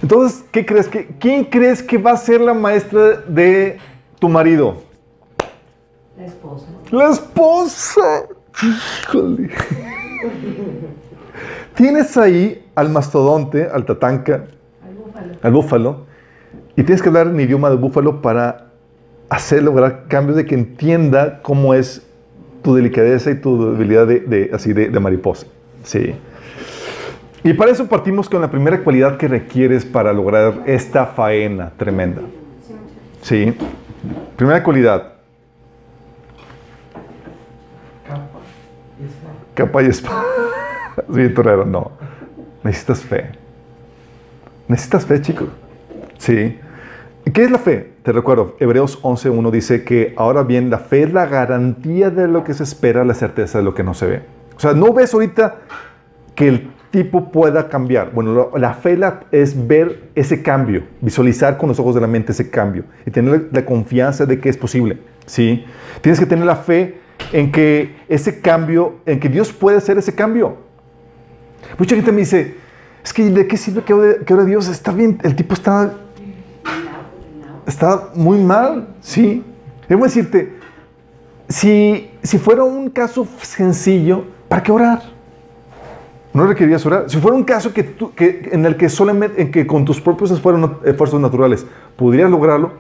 entonces, ¿qué crees que, ¿quién crees que va a ser la maestra de tu marido? La esposa. La esposa. Híjole. Tienes ahí al mastodonte, al tatanca, Al búfalo. al búfalo, y tienes que hablar en idioma de búfalo para hacer lograr cambios de que entienda cómo es tu delicadeza y tu debilidad de, de- así de, de mariposa. Sí. Y para eso partimos con la primera cualidad que requieres para lograr esta faena tremenda. Sí. Primera cualidad, Capa y espada. capa y espada. Sí, torero, no. Necesitas fe. Necesitas fe, chicos. Sí. ¿Qué es la fe? Te recuerdo, Hebreos 11.1 dice que ahora bien, la fe es la garantía de lo que se espera, la certeza de lo que no se ve. O sea, no ves ahorita que el tipo pueda cambiar. Bueno, la fe es ver ese cambio, visualizar con los ojos de la mente ese cambio y tener la confianza de que es posible. ¿sí? Tienes que tener la fe en que ese cambio, en que Dios puede hacer ese cambio. Mucha gente me dice, es que ¿de qué sirve que ore, que ore Dios? Está bien, el tipo está, está muy mal, sí. Debo decirte, si, si fuera un caso sencillo, ¿para qué orar? No requerías orar. Si fuera un caso que tú- que, en el que solamente en que con tus propios esfuerzos naturales pudieras lograrlo,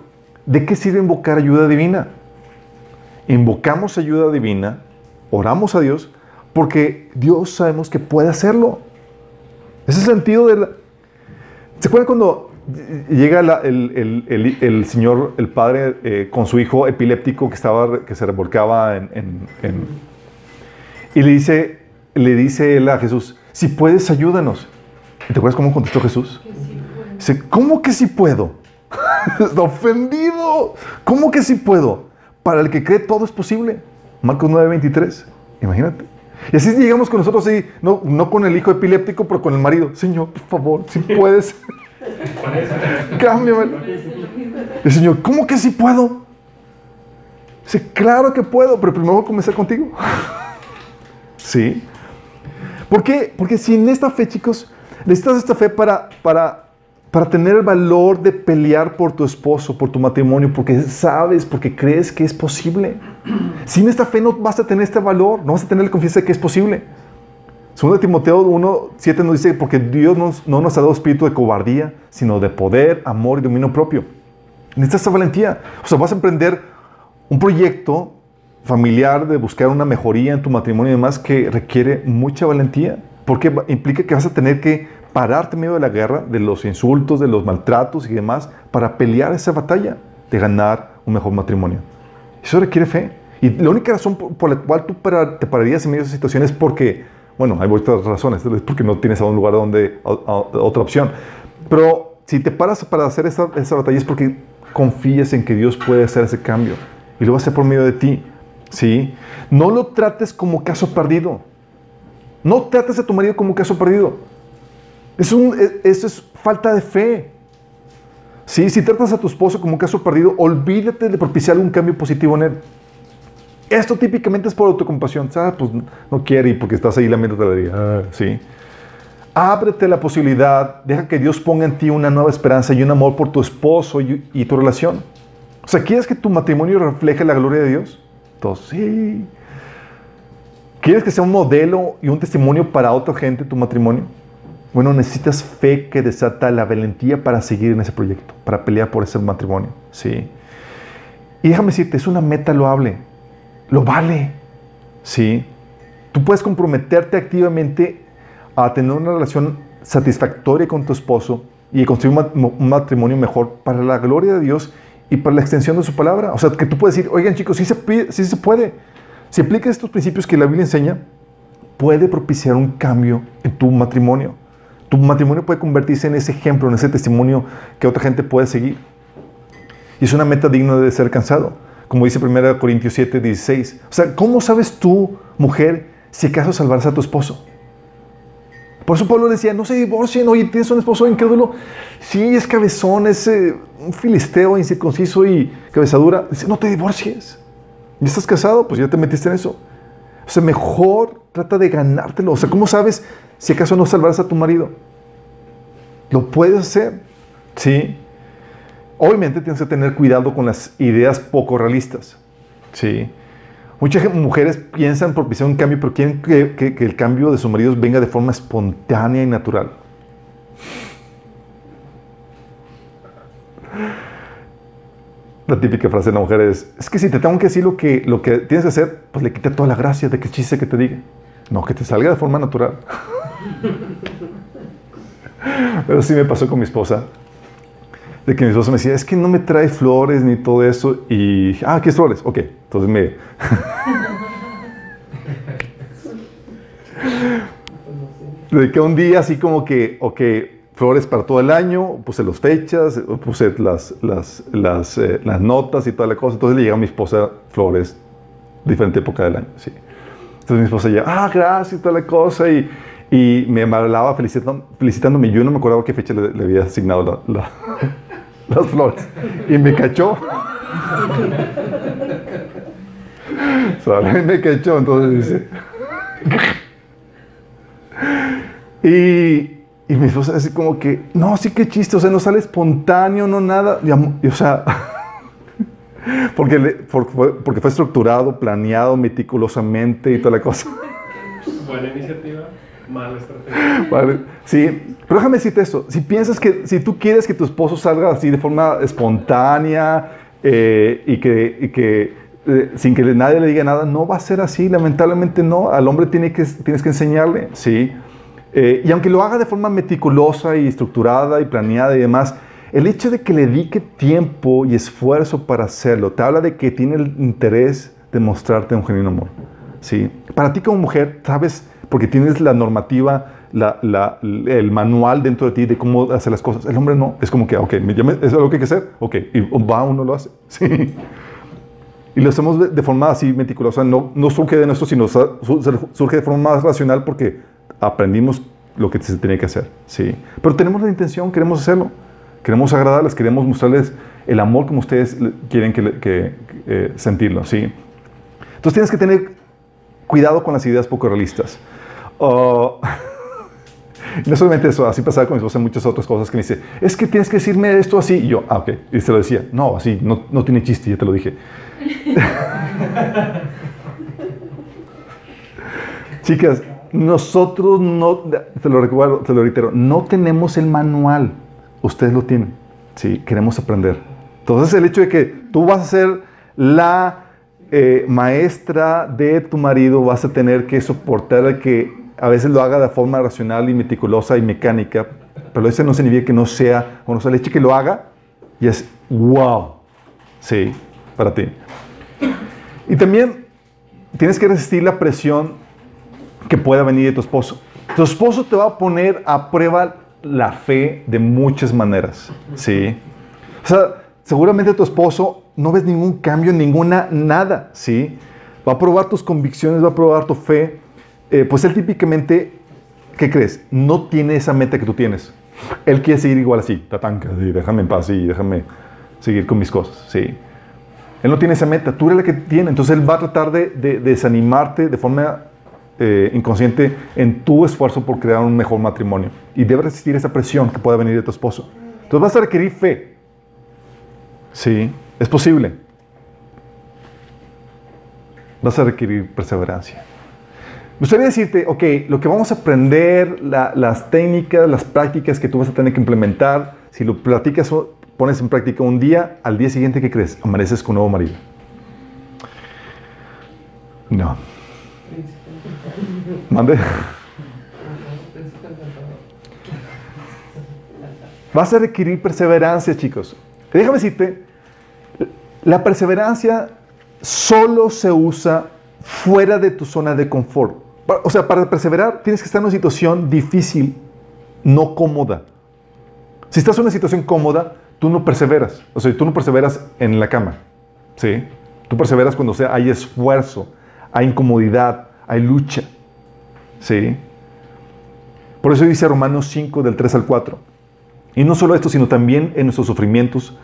¿de qué sirve invocar ayuda divina? Invocamos ayuda divina, oramos a Dios, porque Dios sabemos que puede hacerlo. Ese sentido de la... ¿Se acuerdan cuando llega la- el, el- el- el señor, el padre, eh, con su hijo epiléptico que, estaba, que se revolcaba en, en- en- y le dice, le dice él a Jesús, si puedes, ayúdanos. ¿Y ¿Te acuerdas cómo contestó Jesús? Que sí puede. Dice, ¿cómo que sí puedo? Está ofendido. ¿Cómo que sí puedo? Para el que cree todo es posible. Marcos 9:23. Imagínate. Y así llegamos con nosotros, así, no, no con el hijo epiléptico, pero con el marido. Señor, por favor, si puedes, cámbiamelo. Y el Señor, ¿cómo que sí puedo? Dice, claro que puedo, pero primero voy a comenzar contigo. ¿Sí? ¿Por qué? Porque si en esta fe, chicos, necesitas esta fe para, para, para tener el valor de pelear por tu esposo, por tu matrimonio, porque sabes, porque crees que es posible. Sin esta fe no vas a tener este valor, no vas a tener la confianza de que es posible. Segundo Timoteo 1, 7 nos dice, porque Dios nos- no nos ha dado espíritu de cobardía, sino de poder, amor y dominio propio. Necesitas esa valentía. O sea, vas a emprender un proyecto familiar de buscar una mejoría en tu matrimonio y demás que requiere mucha valentía, porque implica que vas a tener que pararte en medio de la guerra, de los insultos, de los maltratos y demás, para pelear esa batalla de ganar un mejor matrimonio. Eso requiere fe. Y la única razón por, la cual tú te pararías en medio de esa situación es porque, bueno, hay otras razones, es porque no tienes a un lugar donde, a- otra opción. Pero si te paras para hacer esa, esa batalla es porque confías en que Dios puede hacer ese cambio. Y lo va a hacer por medio de ti. ¿Sí? No lo trates como caso perdido. No trates a tu marido como caso perdido. Es un, es- eso es falta de fe. ¿Sí? Si tratas a tu esposo como un caso perdido, olvídate de propiciar un cambio positivo en él. Esto típicamente es por autocompasión. Ah, pues no quiere y porque estás ahí lamiéndote la. Ah, sí. Ábrete la posibilidad, deja que Dios ponga en ti una nueva esperanza y un amor por tu esposo y, y tu relación. O sea, ¿quieres que tu matrimonio refleje la gloria de Dios? Entonces, sí. ¿Quieres que sea un modelo y un testimonio para otra gente tu matrimonio? Bueno, necesitas fe que desata la valentía para seguir en ese proyecto, para pelear por ese matrimonio. Sí. Y déjame decirte, es una meta loable. Lo vale. Sí. Tú puedes comprometerte activamente a tener una relación satisfactoria con tu esposo y construir un mat- un matrimonio mejor para la gloria de Dios y para la extensión de su palabra. O sea, que tú puedes decir, oigan chicos, sí se, sí se puede. Si aplicas estos principios que la Biblia enseña, puede propiciar un cambio en tu matrimonio. Tu matrimonio puede convertirse en ese ejemplo, en ese testimonio que otra gente puede seguir. Y es una meta digna de ser alcanzado. Como dice 1 Corintios 7, 16. O sea, ¿cómo sabes tú, mujer, si acaso salvarás a tu esposo? Por eso Pablo decía, no se divorcien, oye, tienes un esposo incrédulo. Sí, es cabezón, es eh, un filisteo incircunciso y cabezadura. Dice, no te divorcies. ¿Ya estás casado? Pues ya te metiste en eso. O sea, mejor trata de ganártelo. O sea, ¿cómo sabes si acaso no salvarás a tu marido? Lo puedes hacer, ¿sí? Obviamente tienes que tener cuidado con las ideas poco realistas, ¿sí? Muchas mujeres piensan propiciar un cambio, pero quieren que- que el cambio de sus maridos venga de forma espontánea y natural. La típica frase de la mujer es, es que si te tengo que decir lo que, lo que tienes que hacer, pues le quita toda la gracia de que chiste que te diga. No, que te salga de forma natural. Pero sí me pasó con mi esposa. De que mi esposa me decía, es que no me trae flores ni todo eso. Y, ah, ¿qué es flores? Ok, entonces me... De que un día así como que, ok, flores para todo el año, puse las fechas, puse las, eh, las notas y toda la cosa. Entonces le llega a mi esposa flores, diferente época del año, sí. Entonces mi esposa ya, ah, gracias y toda la cosa. Y, y me hablaba felicitando, felicitándome. Yo no me acordaba qué fecha le, había asignado la- la- las flores. Y me cachó. Me cachó, entonces dice. Y, y mi esposa así como que, no, sí que chiste, o sea, no sale espontáneo, no nada. Y, am- y, o sea, porque, le- porque fue estructurado, planeado meticulosamente y toda la cosa. Buena iniciativa. Mala estrategia. Vale, Sí, pero déjame decirte esto. Si piensas que, si tú quieres que tu esposo salga así de forma espontánea eh, y que, y que, eh, sin que nadie le diga nada, no va a ser así. Lamentablemente no. Al hombre tiene que, tienes que enseñarle, ¿sí? Eh, y aunque lo haga de forma meticulosa y estructurada y planeada y demás, el hecho de que le dedique tiempo y esfuerzo para hacerlo, te habla de que tiene el interés de mostrarte un genuino amor. ¿sí? Para ti como mujer, sabes, porque tienes la normativa, la- la- el manual dentro de ti de cómo hacer las cosas. El hombre no, es como que, ok, es lo que hay que hacer, ok, y va, uno lo hace. Sí. Y lo hacemos de, forma así meticulosa, no, no surge de nuestro, sino surge de forma más racional porque aprendimos lo que se tenía que hacer. ¿sí? Pero tenemos la intención, queremos hacerlo. Queremos agradarles, queremos mostrarles el amor como ustedes quieren que, que- que, eh, sentirlo. ¿sí? Entonces tienes que tener cuidado con las ideas poco realistas. Oh, no solamente eso, así pasaba con mi esposa muchas otras cosas que me dice, es que tienes que decirme esto así. Y yo, ah, ok. Y se lo decía, no, así, no, no tiene chiste, ya te lo dije. Chicas, nosotros no, te lo recuerdo, te lo reitero, no tenemos el manual. Ustedes lo tienen. Sí, queremos aprender. Entonces, el hecho de que tú vas a ser la eh, maestra de tu marido, vas a tener que soportar que a veces lo haga de forma racional y meticulosa y mecánica, pero eso no significa que no sea, o no sea, el hecho que lo haga y es wow. Sí, para ti. Y también tienes que resistir la presión que pueda venir de tu esposo. Tu esposo te va a poner a prueba la fe de muchas maneras, ¿sí? O sea, seguramente tu esposo no ves ningún cambio, ninguna, nada, ¿sí? Va a probar tus convicciones, va a probar tu fe. Eh, pues él típicamente, ¿qué crees? No tiene esa meta que tú tienes. Él quiere seguir igual así, tatanca, sí, déjame en paz, sí, déjame seguir con mis cosas, ¿sí? Él no tiene esa meta, tú eres la que tiene. Entonces él va a tratar de desanimarte de forma eh, inconsciente en tu esfuerzo por crear un mejor matrimonio. Y debe resistir esa presión que pueda venir de tu esposo. Entonces vas a requerir fe. Sí, es posible. Vas a requerir perseverancia. Me gustaría decirte, ok, lo que vamos a aprender, la- las técnicas, las prácticas que tú vas a tener que implementar, si lo platicas pones en práctica un día, al día siguiente, ¿qué crees? Amaneces con un nuevo marido. No. Mande. Vas a requerir perseverancia, chicos. Déjame decirte, la perseverancia solo se usa fuera de tu zona de confort. O sea, para perseverar tienes que estar en una situación difícil, no cómoda. Si estás en una situación cómoda, tú no perseveras. O sea, tú no perseveras en la cama. ¿Sí? Tú perseveras cuando sea, hay esfuerzo, hay incomodidad, hay lucha. ¿Sí? Por eso dice Romanos 5 del 3 al 4. Y no solo esto, sino también en nuestros sufrimientos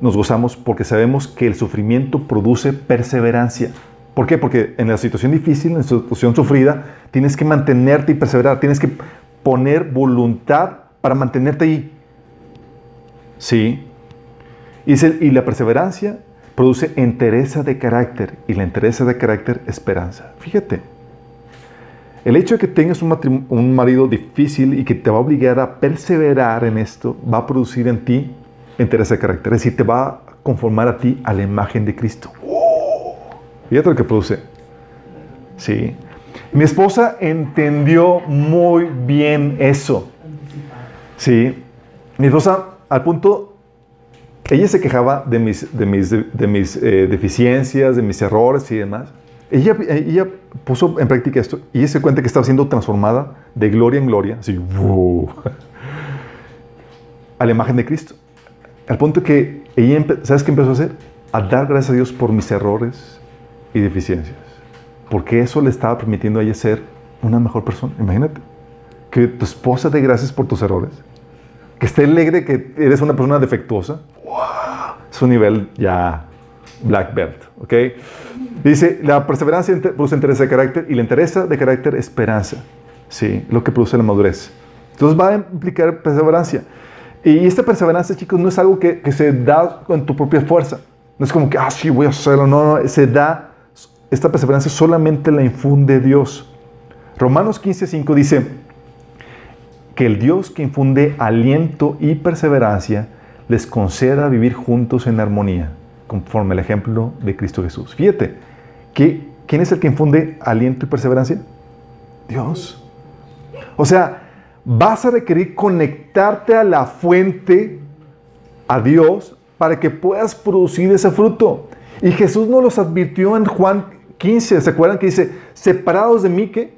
nos gozamos porque sabemos que el sufrimiento produce perseverancia. ¿Por qué? Porque en la situación difícil, en la situación sufrida, tienes que mantenerte y perseverar, tienes que poner voluntad para mantenerte ahí. Sí. Y, y la perseverancia produce entereza de carácter y la entereza de carácter esperanza. Fíjate, el hecho de que tengas un, marido difícil y que te va a obligar a perseverar en esto, va a producir en ti entereza de carácter. Es decir, te va a conformar a ti a la imagen de Cristo. Fíjate lo que produce. Sí. Mi esposa entendió muy bien eso. Sí. Mi esposa, al punto, ella se quejaba de mis, de mis, mis eh, deficiencias, de mis errores y demás. Ella, ella puso en práctica esto y se cuenta que estaba siendo transformada de gloria en gloria, así, ¡wow! a la imagen de Cristo. Al punto que ella, ¿sabes qué empezó a hacer? A dar gracias a Dios por mis errores y deficiencias. Porque eso le estaba permitiendo a ella ser una mejor persona. Imagínate. Que tu esposa dé gracias por tus errores. Que esté alegre que eres una persona defectuosa. ¡Wow! Es un nivel ya black belt. ¿Ok? Dice, la perseverancia produce interés de carácter y la interesa de carácter esperanza. Sí, lo que produce la madurez. Entonces va a implicar perseverancia. Y esta perseverancia, chicos, no es algo que, que se da con tu propia fuerza. No es como que, ah, sí, voy a hacerlo. No, no, se da, esta perseverancia solamente la infunde Dios. Romanos 15.5 dice, que el Dios que infunde aliento y perseverancia les conceda vivir juntos en armonía, conforme al ejemplo de Cristo Jesús. Fíjate, ¿qué- ¿quién es el que infunde aliento y perseverancia? Dios. O sea, vas a requerir conectarte a la fuente, a Dios, para que puedas producir ese fruto. Y Jesús nos los advirtió en Juan 15, ¿se acuerdan que dice, separados de mí que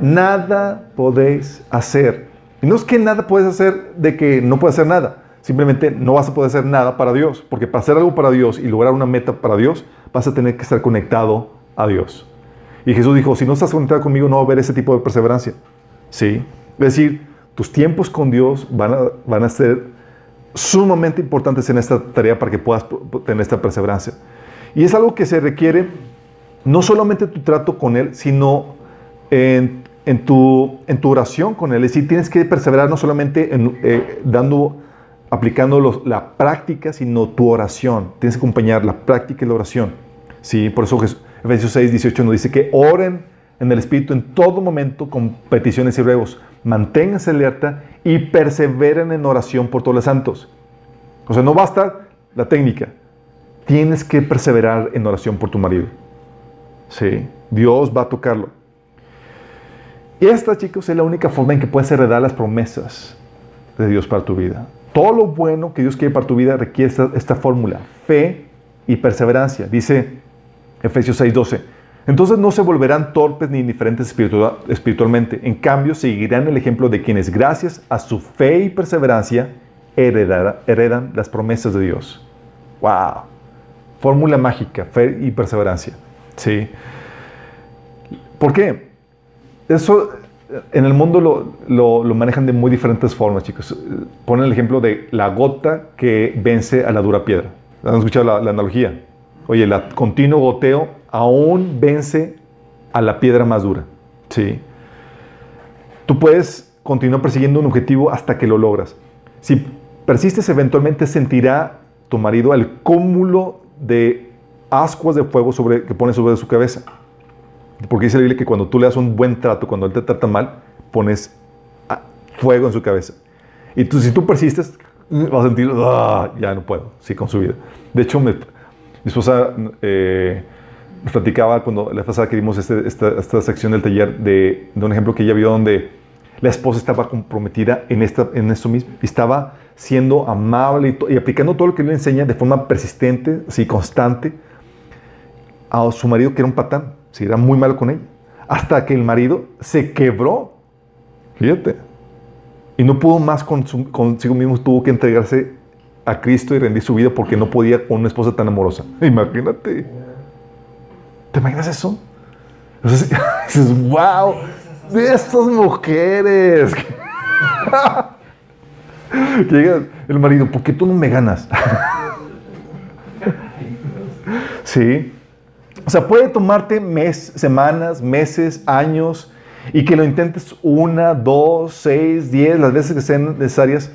nada podéis hacer? Y no es que nada puedes hacer de que no puedes hacer nada, simplemente no vas a poder hacer nada para Dios, porque para hacer algo para Dios y lograr una meta para Dios, vas a tener que estar conectado a Dios. Y Jesús dijo, si no estás conectado conmigo, no va a haber ese tipo de perseverancia. ¿Sí? Es decir, tus tiempos con Dios van a, van a ser sumamente importantes en esta tarea para que puedas tener esta perseverancia. Y es algo que se requiere no solamente tu trato con Él, sino en, en tu, en tu oración con Él. Es decir, tienes que perseverar no solamente en, eh, dando, aplicando los- la práctica, sino tu oración. Tienes que acompañar la práctica y la oración. Sí, por eso Jes- Efesios 6, 18 nos dice que oren en el Espíritu en todo momento con peticiones y ruegos. Manténganse alerta y perseveren en oración por todos los santos. O sea, no basta la técnica. Tienes que perseverar en oración por tu marido. Sí, Dios va a tocarlo. Y esta, chicos, es la única forma en que puedes heredar las promesas de Dios para tu vida. Todo lo bueno que Dios quiere para tu vida requiere esta, esta fórmula, fe y perseverancia. Dice Efesios 6:12. Entonces no se volverán torpes ni indiferentes espiritua- espiritualmente. En cambio, seguirán el ejemplo de quienes, gracias a su fe y perseverancia, heredan las promesas de Dios. ¡Wow! Fórmula mágica, fe y perseverancia. ¿Sí? ¿Por qué? Eso en el mundo lo, lo- manejan de muy diferentes formas, chicos. Ponen el ejemplo de la gota que vence a la dura piedra. ¿Han escuchado la, la analogía? Oye, el continuo goteo aún vence a la piedra más dura. Sí. Tú puedes continuar persiguiendo un objetivo hasta que lo logras. Si persistes, eventualmente sentirá tu marido el cúmulo de ascuas de fuego que pone sobre su cabeza. Porque dice la Biblia que cuando tú le das un buen trato, cuando él te trata mal, pones fuego en su cabeza. Y tú, si tú persistes, vas a sentir, "Ah, ya no puedo, sí, con su vida. De hecho, me- mi esposa eh, nos platicaba cuando la pasada que dimos este- esta, esta sección del taller de, de un ejemplo que ella vio donde la esposa estaba comprometida en, esta, en esto mismo y estaba siendo amable y, y aplicando todo lo que él le enseña de forma persistente, sí, constante, a su marido que era un patán, sí, era muy malo con ella. Hasta que el marido se quebró, fíjate, y no pudo más con su- consigo mismo, tuvo que entregarse a Cristo y rendir su vida porque no podía con una esposa tan amorosa. Imagínate. ¿Te imaginas eso? Dices, wow, de estas mujeres. Llega el marido, ¿por qué tú no me ganas? sí. O sea, puede tomarte mes, semanas, meses, años, y que lo intentes una, dos, seis, diez, las veces que sean necesarias.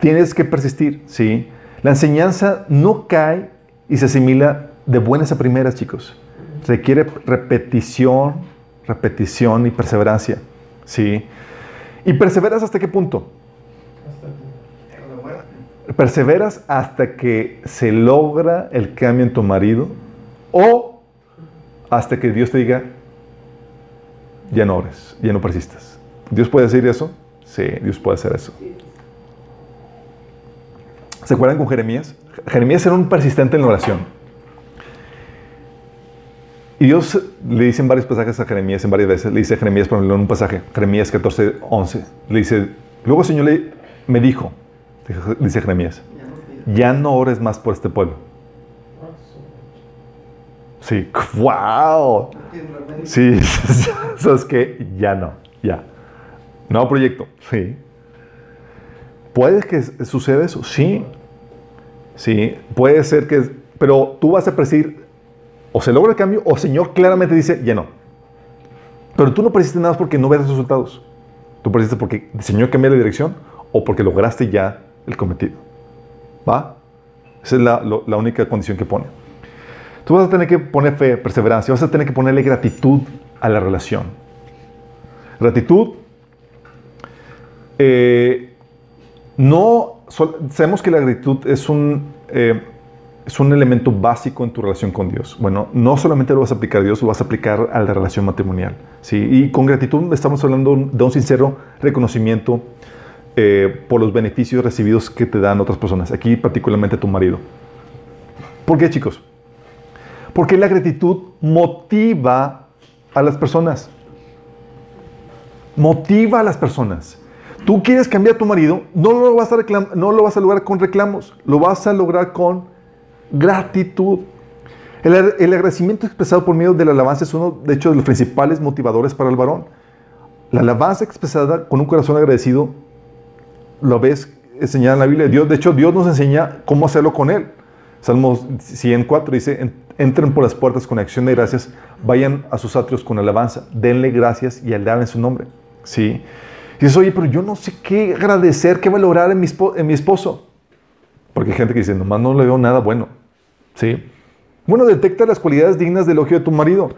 Tienes que persistir, ¿sí? La enseñanza no cae y se asimila de buenas a primeras, chicos. Requiere repetición, repetición y perseverancia, ¿sí? ¿Y perseveras hasta qué punto? ¿Perseveras hasta que se logra el cambio en tu marido? ¿O hasta que Dios te diga, ya no ores, ya no persistas? ¿Dios puede decir eso? Sí, Dios puede hacer eso. ¿Se acuerdan con Jeremías? Jeremías era un persistente en la oración. Y Dios le dice en varios pasajes a Jeremías, en varias veces, le dice a Jeremías, por ejemplo, en un pasaje, Jeremías 14, 11, le dice, luego el Señor le, me dijo, dice Jeremías, Ya no ores más por este pueblo. Sí, wow. Sí, sabes que ya no, ya. Nuevo proyecto, sí. ¿Puede que suceda eso? Sí. Sí, puede ser que... Pero tú vas a presidir, o se logra el cambio, o el Señor claramente dice, ya no. Pero tú no persistes nada porque no ves resultados. Tú persistes porque el Señor cambia la dirección o porque lograste ya el cometido. ¿Va? Esa es la única condición que pone. Tú vas a tener que poner fe, perseverancia, vas a tener que ponerle gratitud a la relación. Gratitud eh, no, sabemos que la gratitud es un, eh, es un elemento básico en tu relación con Dios. Bueno, no solamente lo vas a aplicar a Dios, lo vas a aplicar a la relación matrimonial. ¿sí? Y con gratitud estamos hablando de un sincero reconocimiento eh, por los beneficios recibidos que te dan otras personas. Aquí particularmente tu marido. ¿Por qué, chicos? Porque la gratitud motiva a las personas. Motiva a las personas. Tú quieres cambiar a tu marido, no lo vas a, reclam- no lo vas a lograr con reclamos, lo vas a lograr con gratitud. El, ag- el agradecimiento expresado por medio de la alabanza es uno, de hecho, de los principales motivadores para el varón. La alabanza expresada con un corazón agradecido, lo ves enseñada en la Biblia. Dios, de hecho, Dios nos enseña cómo hacerlo con Él. Salmos 104 dice, "En- entren por las puertas con acción de gracias, vayan a sus atrios con alabanza, denle gracias y alaben su nombre. ¿Sí? Dices, oye, pero yo no sé qué agradecer, qué valorar en mi, en mi esposo. Porque hay gente que dice, nomás no le veo nada bueno. ¿Sí? Bueno, detecta las cualidades dignas de elogio de tu marido.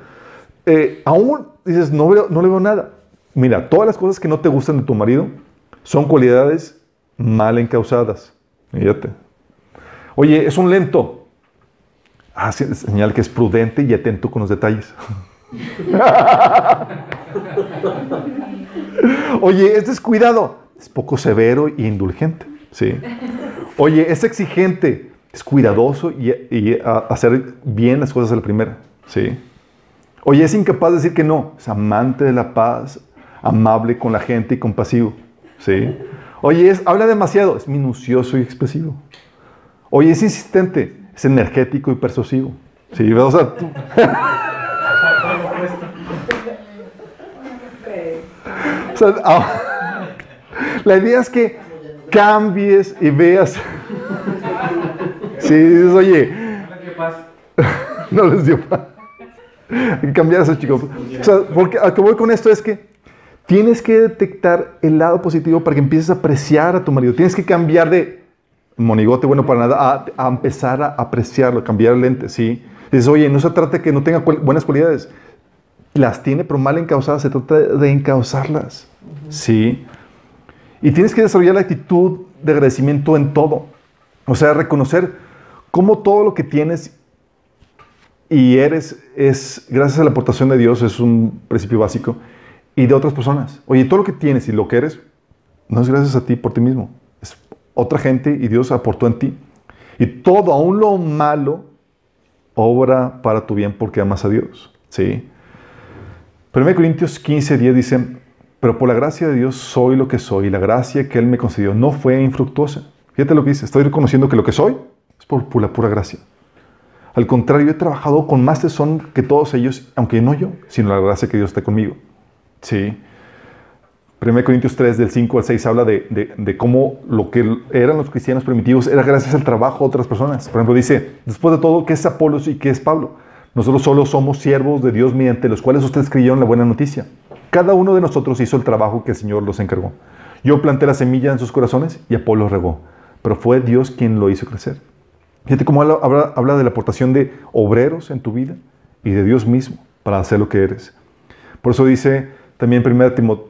Eh, aún dices, no, veo- no le veo nada. Mira, todas las cosas que no te gustan de tu marido son cualidades mal encausadas. Fíjate. Oye, es un lento. Ah, señal que es prudente y atento con los detalles. Oye, es descuidado. Es poco severo e indulgente. Sí. Oye, es exigente. Es cuidadoso y, y hacer bien las cosas a la primera. Sí. Oye, es incapaz de decir que no. Es amante de la paz, amable con la gente y compasivo. ¿Sí? Oye, es, habla demasiado. Es minucioso y expresivo. Oye, es insistente. Es energético y persuasivo. ¿Sí? O sea, tú- ah, la idea es que cambies y veas. Sí, dices, oye, no les dio paz. Hay que cambiar a esos chicos. O sea, porque a que voy con esto es que tienes que detectar el lado positivo para que empieces a apreciar a tu marido. Tienes que cambiar de monigote bueno para nada a, empezar a apreciarlo, cambiar el lente, ¿sí? Dices, oye, no se trata de que no tenga buenas cualidades. Las tiene, pero mal encausadas. Se trata de encauzarlas, ¿sí? Y tienes que desarrollar la actitud de agradecimiento en todo. O sea, reconocer cómo todo lo que tienes y eres es gracias a la aportación de Dios, es un principio básico, y de otras personas. Oye, todo lo que tienes y lo que eres no es gracias a ti por ti mismo, es otra gente y Dios aportó en ti. Y todo, aún lo malo, obra para tu bien porque amas a Dios. ¿sí? 1 Corintios 15, 10 dice, pero por la gracia de Dios soy lo que soy, y la gracia que Él me concedió no fue infructuosa. Fíjate lo que dice, estoy reconociendo que lo que soy es por, por pura gracia. Al contrario, he trabajado con más tesón que todos ellos, aunque no yo, sino la gracia que Dios está conmigo. Sí. 1 Corintios 3, del 5 al 6, habla de, de- de cómo lo que eran los cristianos primitivos era gracias al trabajo de otras personas. Por ejemplo, dice, después de todo, ¿qué es Apolos y qué es Pablo? Nosotros solo somos siervos de Dios mediante los cuales ustedes creyeron la buena noticia. Cada uno de nosotros hizo el trabajo que el Señor los encargó. Yo planté la semilla en sus corazones y Apolo regó, pero fue Dios quien lo hizo crecer. Fíjate cómo habla, de la aportación de obreros en tu vida y de Dios mismo para hacer lo que eres. Por eso dice también 1 Timo-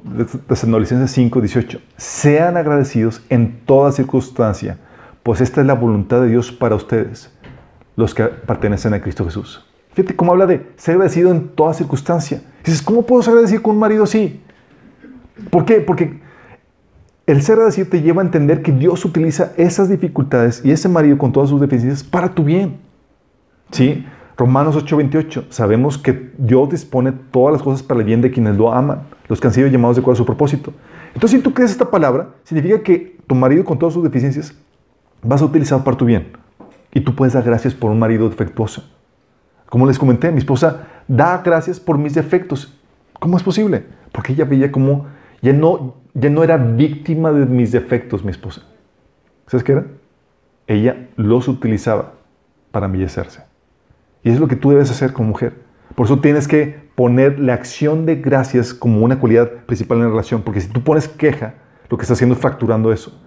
Tesalonicenses 5, 18, sean agradecidos en toda circunstancia, pues esta es la voluntad de Dios para ustedes, los que pertenecen a Cristo Jesús. Fíjate cómo habla de ser agradecido en toda circunstancia. Dices, ¿cómo puedo ser agradecido con un marido así? ¿Por qué? Porque el ser agradecido te lleva a entender que Dios utiliza esas dificultades y ese marido con todas sus deficiencias para tu bien. ¿Sí? Romanos 8:28. Sabemos que Dios dispone todas las cosas para el bien de quienes lo aman, los que han sido llamados de acuerdo a su propósito. Entonces, si tú crees esta palabra, significa que tu marido con todas sus deficiencias vas a utilizar para tu bien. Y tú puedes dar gracias por un marido defectuoso. Como les comenté, mi esposa da gracias por mis defectos. ¿Cómo es posible? Porque ella veía como ya no, ya no era víctima de mis defectos, mi esposa. ¿Sabes qué era? Ella los utilizaba para embellecerse. Y es lo que tú debes hacer como mujer. Por eso tienes que poner la acción de gracias como una cualidad principal en la relación. Porque si tú pones queja, lo que estás haciendo es fracturando eso.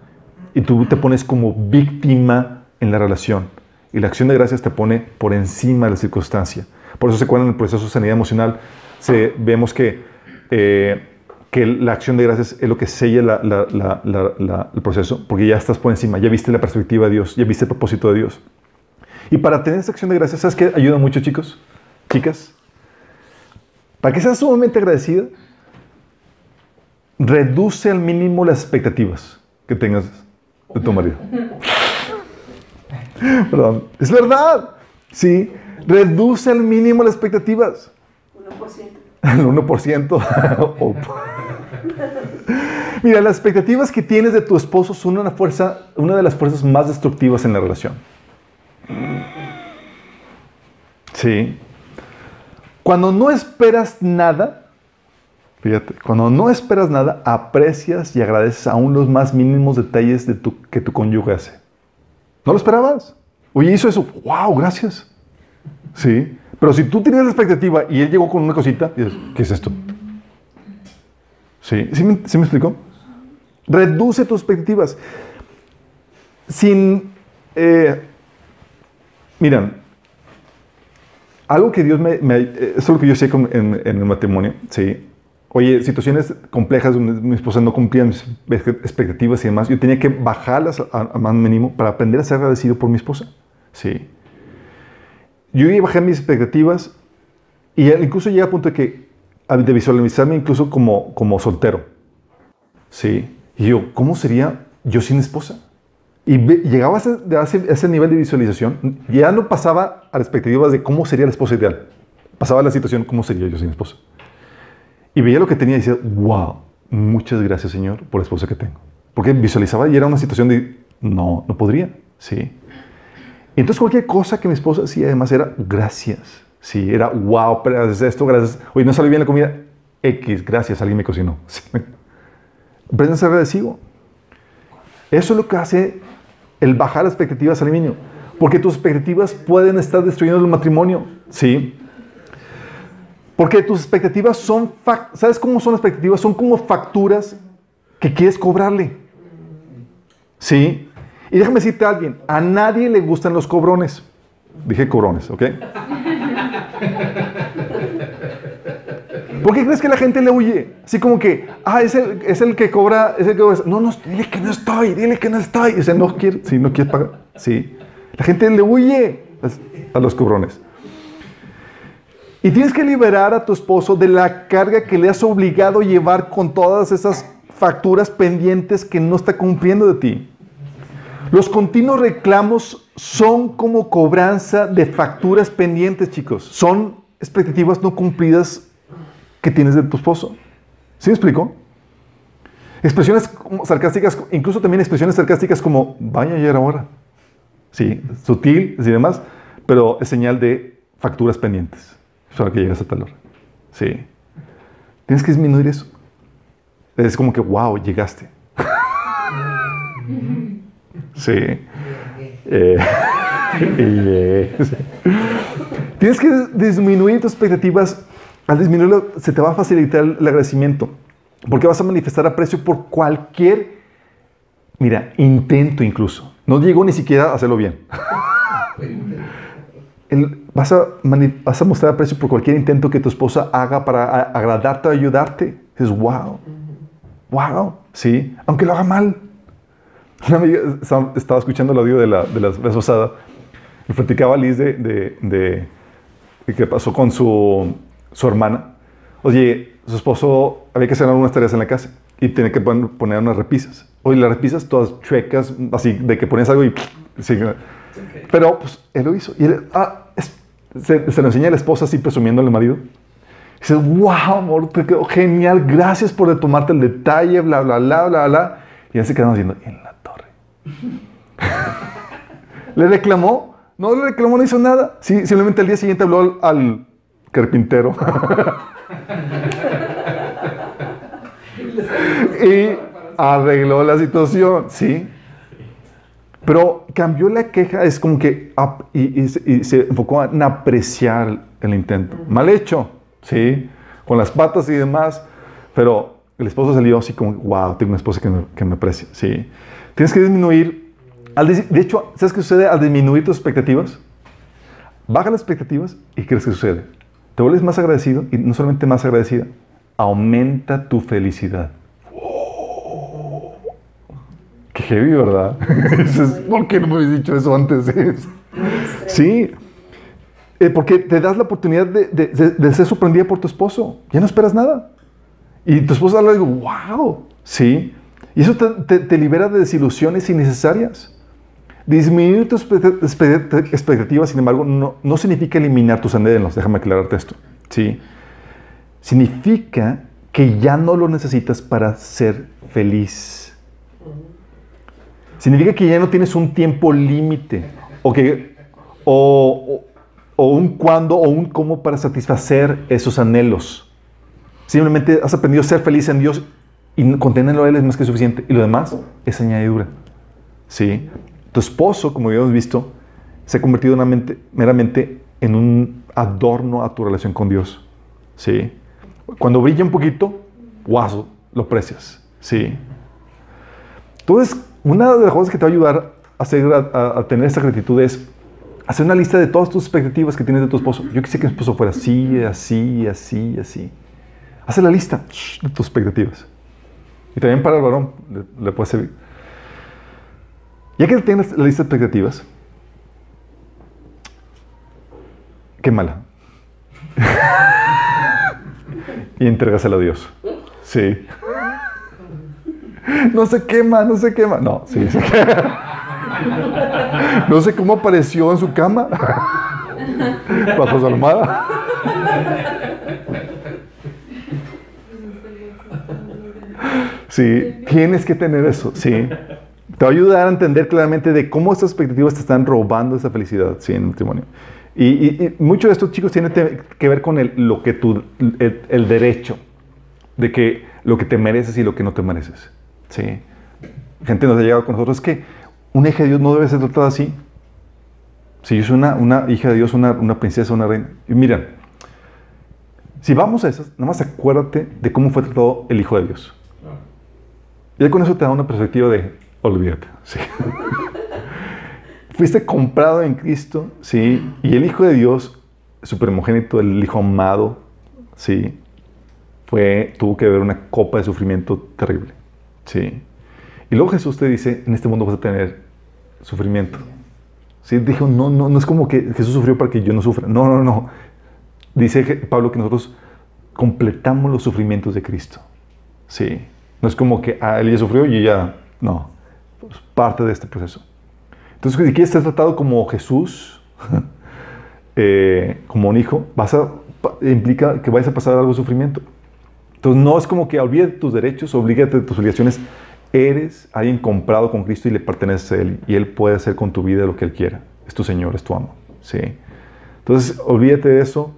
Y tú te pones como víctima en la relación. Y la acción de gracias te pone por encima de la circunstancia. Por eso se acuerdan en el proceso de sanidad emocional, se, vemos que eh, que la acción de gracias es lo que sella la- la- la- la- la- el proceso, porque ya estás por encima, ya viste la perspectiva de Dios, ya viste el propósito de Dios. Y para tener esa acción de gracias, ¿sabes qué ayuda mucho, chicos? Chicas. Para que seas sumamente agradecida, reduce al mínimo las expectativas que tengas de tu marido. Perdón. Es verdad. Sí. Reduce al mínimo las expectativas. 1%. El 1%. O- Mira, las expectativas que tienes de tu esposo son una fuerza, una de las fuerzas más destructivas en la relación. Sí. Cuando no esperas nada, fíjate, cuando no esperas nada, aprecias y agradeces aún los más mínimos detalles de tu, que tu cónyuge hace. ¿No lo esperabas? Oye, hizo eso. ¡Wow! Gracias. Sí. Pero si tú tenías la expectativa y él llegó con una cosita, dices, ¿qué es esto? ¿Sí? ¿Sí me, explicó? Reduce tus expectativas. Sin... eh, algo que Dios me... me- eh, es lo que yo sé en, en el matrimonio, ¿sí? Oye, situaciones complejas mi esposa no cumplía mis expectativas y demás, yo tenía que bajarlas a, a más mínimo para aprender a ser agradecido por mi esposa, ¿sí? Yo bajé mis expectativas y incluso llegué al punto de que de visualizarme incluso como, como soltero. Sí. Y yo, ¿cómo sería yo sin esposa? Y llegaba a ese- a ese nivel de visualización, ya no pasaba a las expectativas de cómo sería la esposa ideal. Pasaba a la situación, ¿cómo sería yo sin esposa? Y veía lo que tenía y decía, wow, muchas gracias Señor por la esposa que tengo. Porque visualizaba y era una situación de, no, no podría. Sí. Y entonces cualquier cosa que mi esposa hacía además era gracias. Sí, era wow, gracias a esto, gracias. Oye, no salió bien la comida. X, gracias, alguien me cocinó. Sí. Aprende a ser agradecido. Eso es lo que hace el bajar las expectativas al niño. Porque tus expectativas pueden estar destruyendo el matrimonio. Sí. Porque tus expectativas son, ¿sabes cómo son expectativas? Son como facturas que quieres cobrarle. ¿Sí? Y déjame decirte a alguien, a nadie le gustan los cobrones. Dije cobrones, ¿ok? ¿Por qué crees que la gente le huye? Así como que, ah, es el, es el que cobra, es el que cobra. No, no, dile que no estoy, dile que no estoy. O sea, no quiere, no quiere pagar. Sí. La gente le huye a los cobrones. Y tienes que liberar a tu esposo de la carga que le has obligado a llevar con todas esas facturas pendientes que no está cumpliendo de ti. Los continuos reclamos son como cobranza de facturas pendientes, chicos. Son expectativas no cumplidas que tienes de tu esposo. ¿Sí me explico? Expresiones sarcásticas, incluso también expresiones sarcásticas como vaya ayer ahora. Sí, sutil y demás, pero es señal de facturas pendientes. Para que llegues a tal hora. Sí. Tienes que disminuir eso. Es como que, wow, llegaste. Sí. Eh, sí. Tienes que disminuir tus expectativas. Al disminuirlo, se te va a facilitar el agradecimiento. Porque vas a manifestar aprecio por cualquier, mira, intento incluso. No llegó ni siquiera a hacerlo bien. El- vas, a, vas a mostrar aprecio por cualquier intento que tu esposa haga para a- agradarte o ayudarte. Es wow. Wow. Sí. Aunque lo haga mal. Una amiga estaba escuchando el audio de la, de la vez pasada y platicaba Liz de, de, de- de qué pasó con su, su hermana. Oye, su esposo había que hacer algunas tareas en la casa y tenía que pon- poner unas repisas. Oye, las repisas todas chuecas, así de que ponías algo y... sí, pero pues él lo hizo. Y él, ah, se, se lo enseña la esposa así presumiendo al marido. Dice, wow, amor, te quedó genial, gracias por tomarte el detalle, bla, bla, bla, bla, bla. Y él se quedó diciendo, en la torre. ¿Le reclamó? No le reclamó, no hizo nada. Sí, simplemente al día siguiente habló al, al carpintero. y arregló la situación, ¿sí? Pero cambió la queja, es como que y, y se- y se enfocó en apreciar el intento. Mal hecho, ¿sí? Con las patas y demás, pero el esposo salió así como, wow, tengo una esposa que me, que me aprecia, ¿sí? Tienes que disminuir, al dis- de hecho, ¿sabes qué sucede al disminuir tus expectativas? Baja las expectativas y ¿qué crees que sucede? Te vuelves más agradecido y no solamente más agradecida, aumenta tu felicidad. Qué heavy, ¿verdad? ¿Por qué no me habéis dicho eso antes? sí, eh, porque te das la oportunidad de, de- de- de ser sorprendida por tu esposo. Ya no esperas nada. Y tu esposo habla y digo, wow, sí. Y eso te, te- te libera de desilusiones innecesarias. Disminuir tus expect- expect- expectativas, sin embargo, no, no significa eliminar tus anhelos. Déjame aclararte esto. Sí. Significa que ya no lo necesitas para ser feliz. Significa que ya no tienes un tiempo límite. O que. O, un cuándo o un cómo para satisfacer esos anhelos. Simplemente has aprendido a ser feliz en Dios y contenerlo a Él es más que suficiente. Y lo demás es añadidura. ¿Sí? Tu esposo, como habíamos visto, se ha convertido meramente en un adorno a tu relación con Dios. ¿Sí? Cuando brilla un poquito, guau, lo aprecias. ¿Sí? Entonces, una de las cosas que te va a ayudar a, a- tener esta gratitud es hacer una lista de todas tus expectativas que tienes de tu esposo. Yo quisiera que mi esposo fuera así, así, así, así. Haz la lista de tus expectativas. Y también para el varón le, le puede servir. Ya que tienes la lista de expectativas, quémala. y entregasela a Dios. Sí. No se quema, no se quema. No, sí, se quema. No sé cómo apareció en su cama. Bajo su almohada. Sí, tienes que tener eso, sí. Te va a ayudar a entender claramente de cómo estas expectativas te están robando esa felicidad, sí, en el matrimonio. Y, y- mucho de esto, chicos, tiene que ver con el, lo que el derecho, de que lo que te mereces y lo que no te mereces, sí. Gente nos ha llegado con nosotros, es que una hija de Dios no debe ser tratada así. Si yo soy una, hija de Dios, una, princesa, una reina. Y miren, si vamos a esas, nada más acuérdate de cómo fue tratado el Hijo de Dios. Ya con eso te da una perspectiva de, olvídate, sí. Fuiste comprado en Cristo, sí, y el Hijo de Dios, su primogénito, el Hijo amado, sí, fue, tuvo que ver una copa de sufrimiento terrible, sí. Y luego Jesús te dice, en este mundo vas a tener sufrimiento. Sí, dijo, no, no, no es como que Jesús sufrió para que yo no sufra. No, no, no. Dice Pablo que nosotros completamos los sufrimientos de Cristo. Sí. No es como que ah, él ya sufrió y ya. No. Es parte de este proceso. Entonces, si quieres ser tratado como Jesús, eh, como un hijo, vas a, implica que vayas a pasar algo de sufrimiento. Entonces, no es como que olvídate tus derechos, oblígate de tus obligaciones. Eres alguien comprado con Cristo y le perteneces a Él. Y Él puede hacer con tu vida lo que Él quiera. Es tu Señor, es tu amo. ¿sí? Entonces, olvídate de eso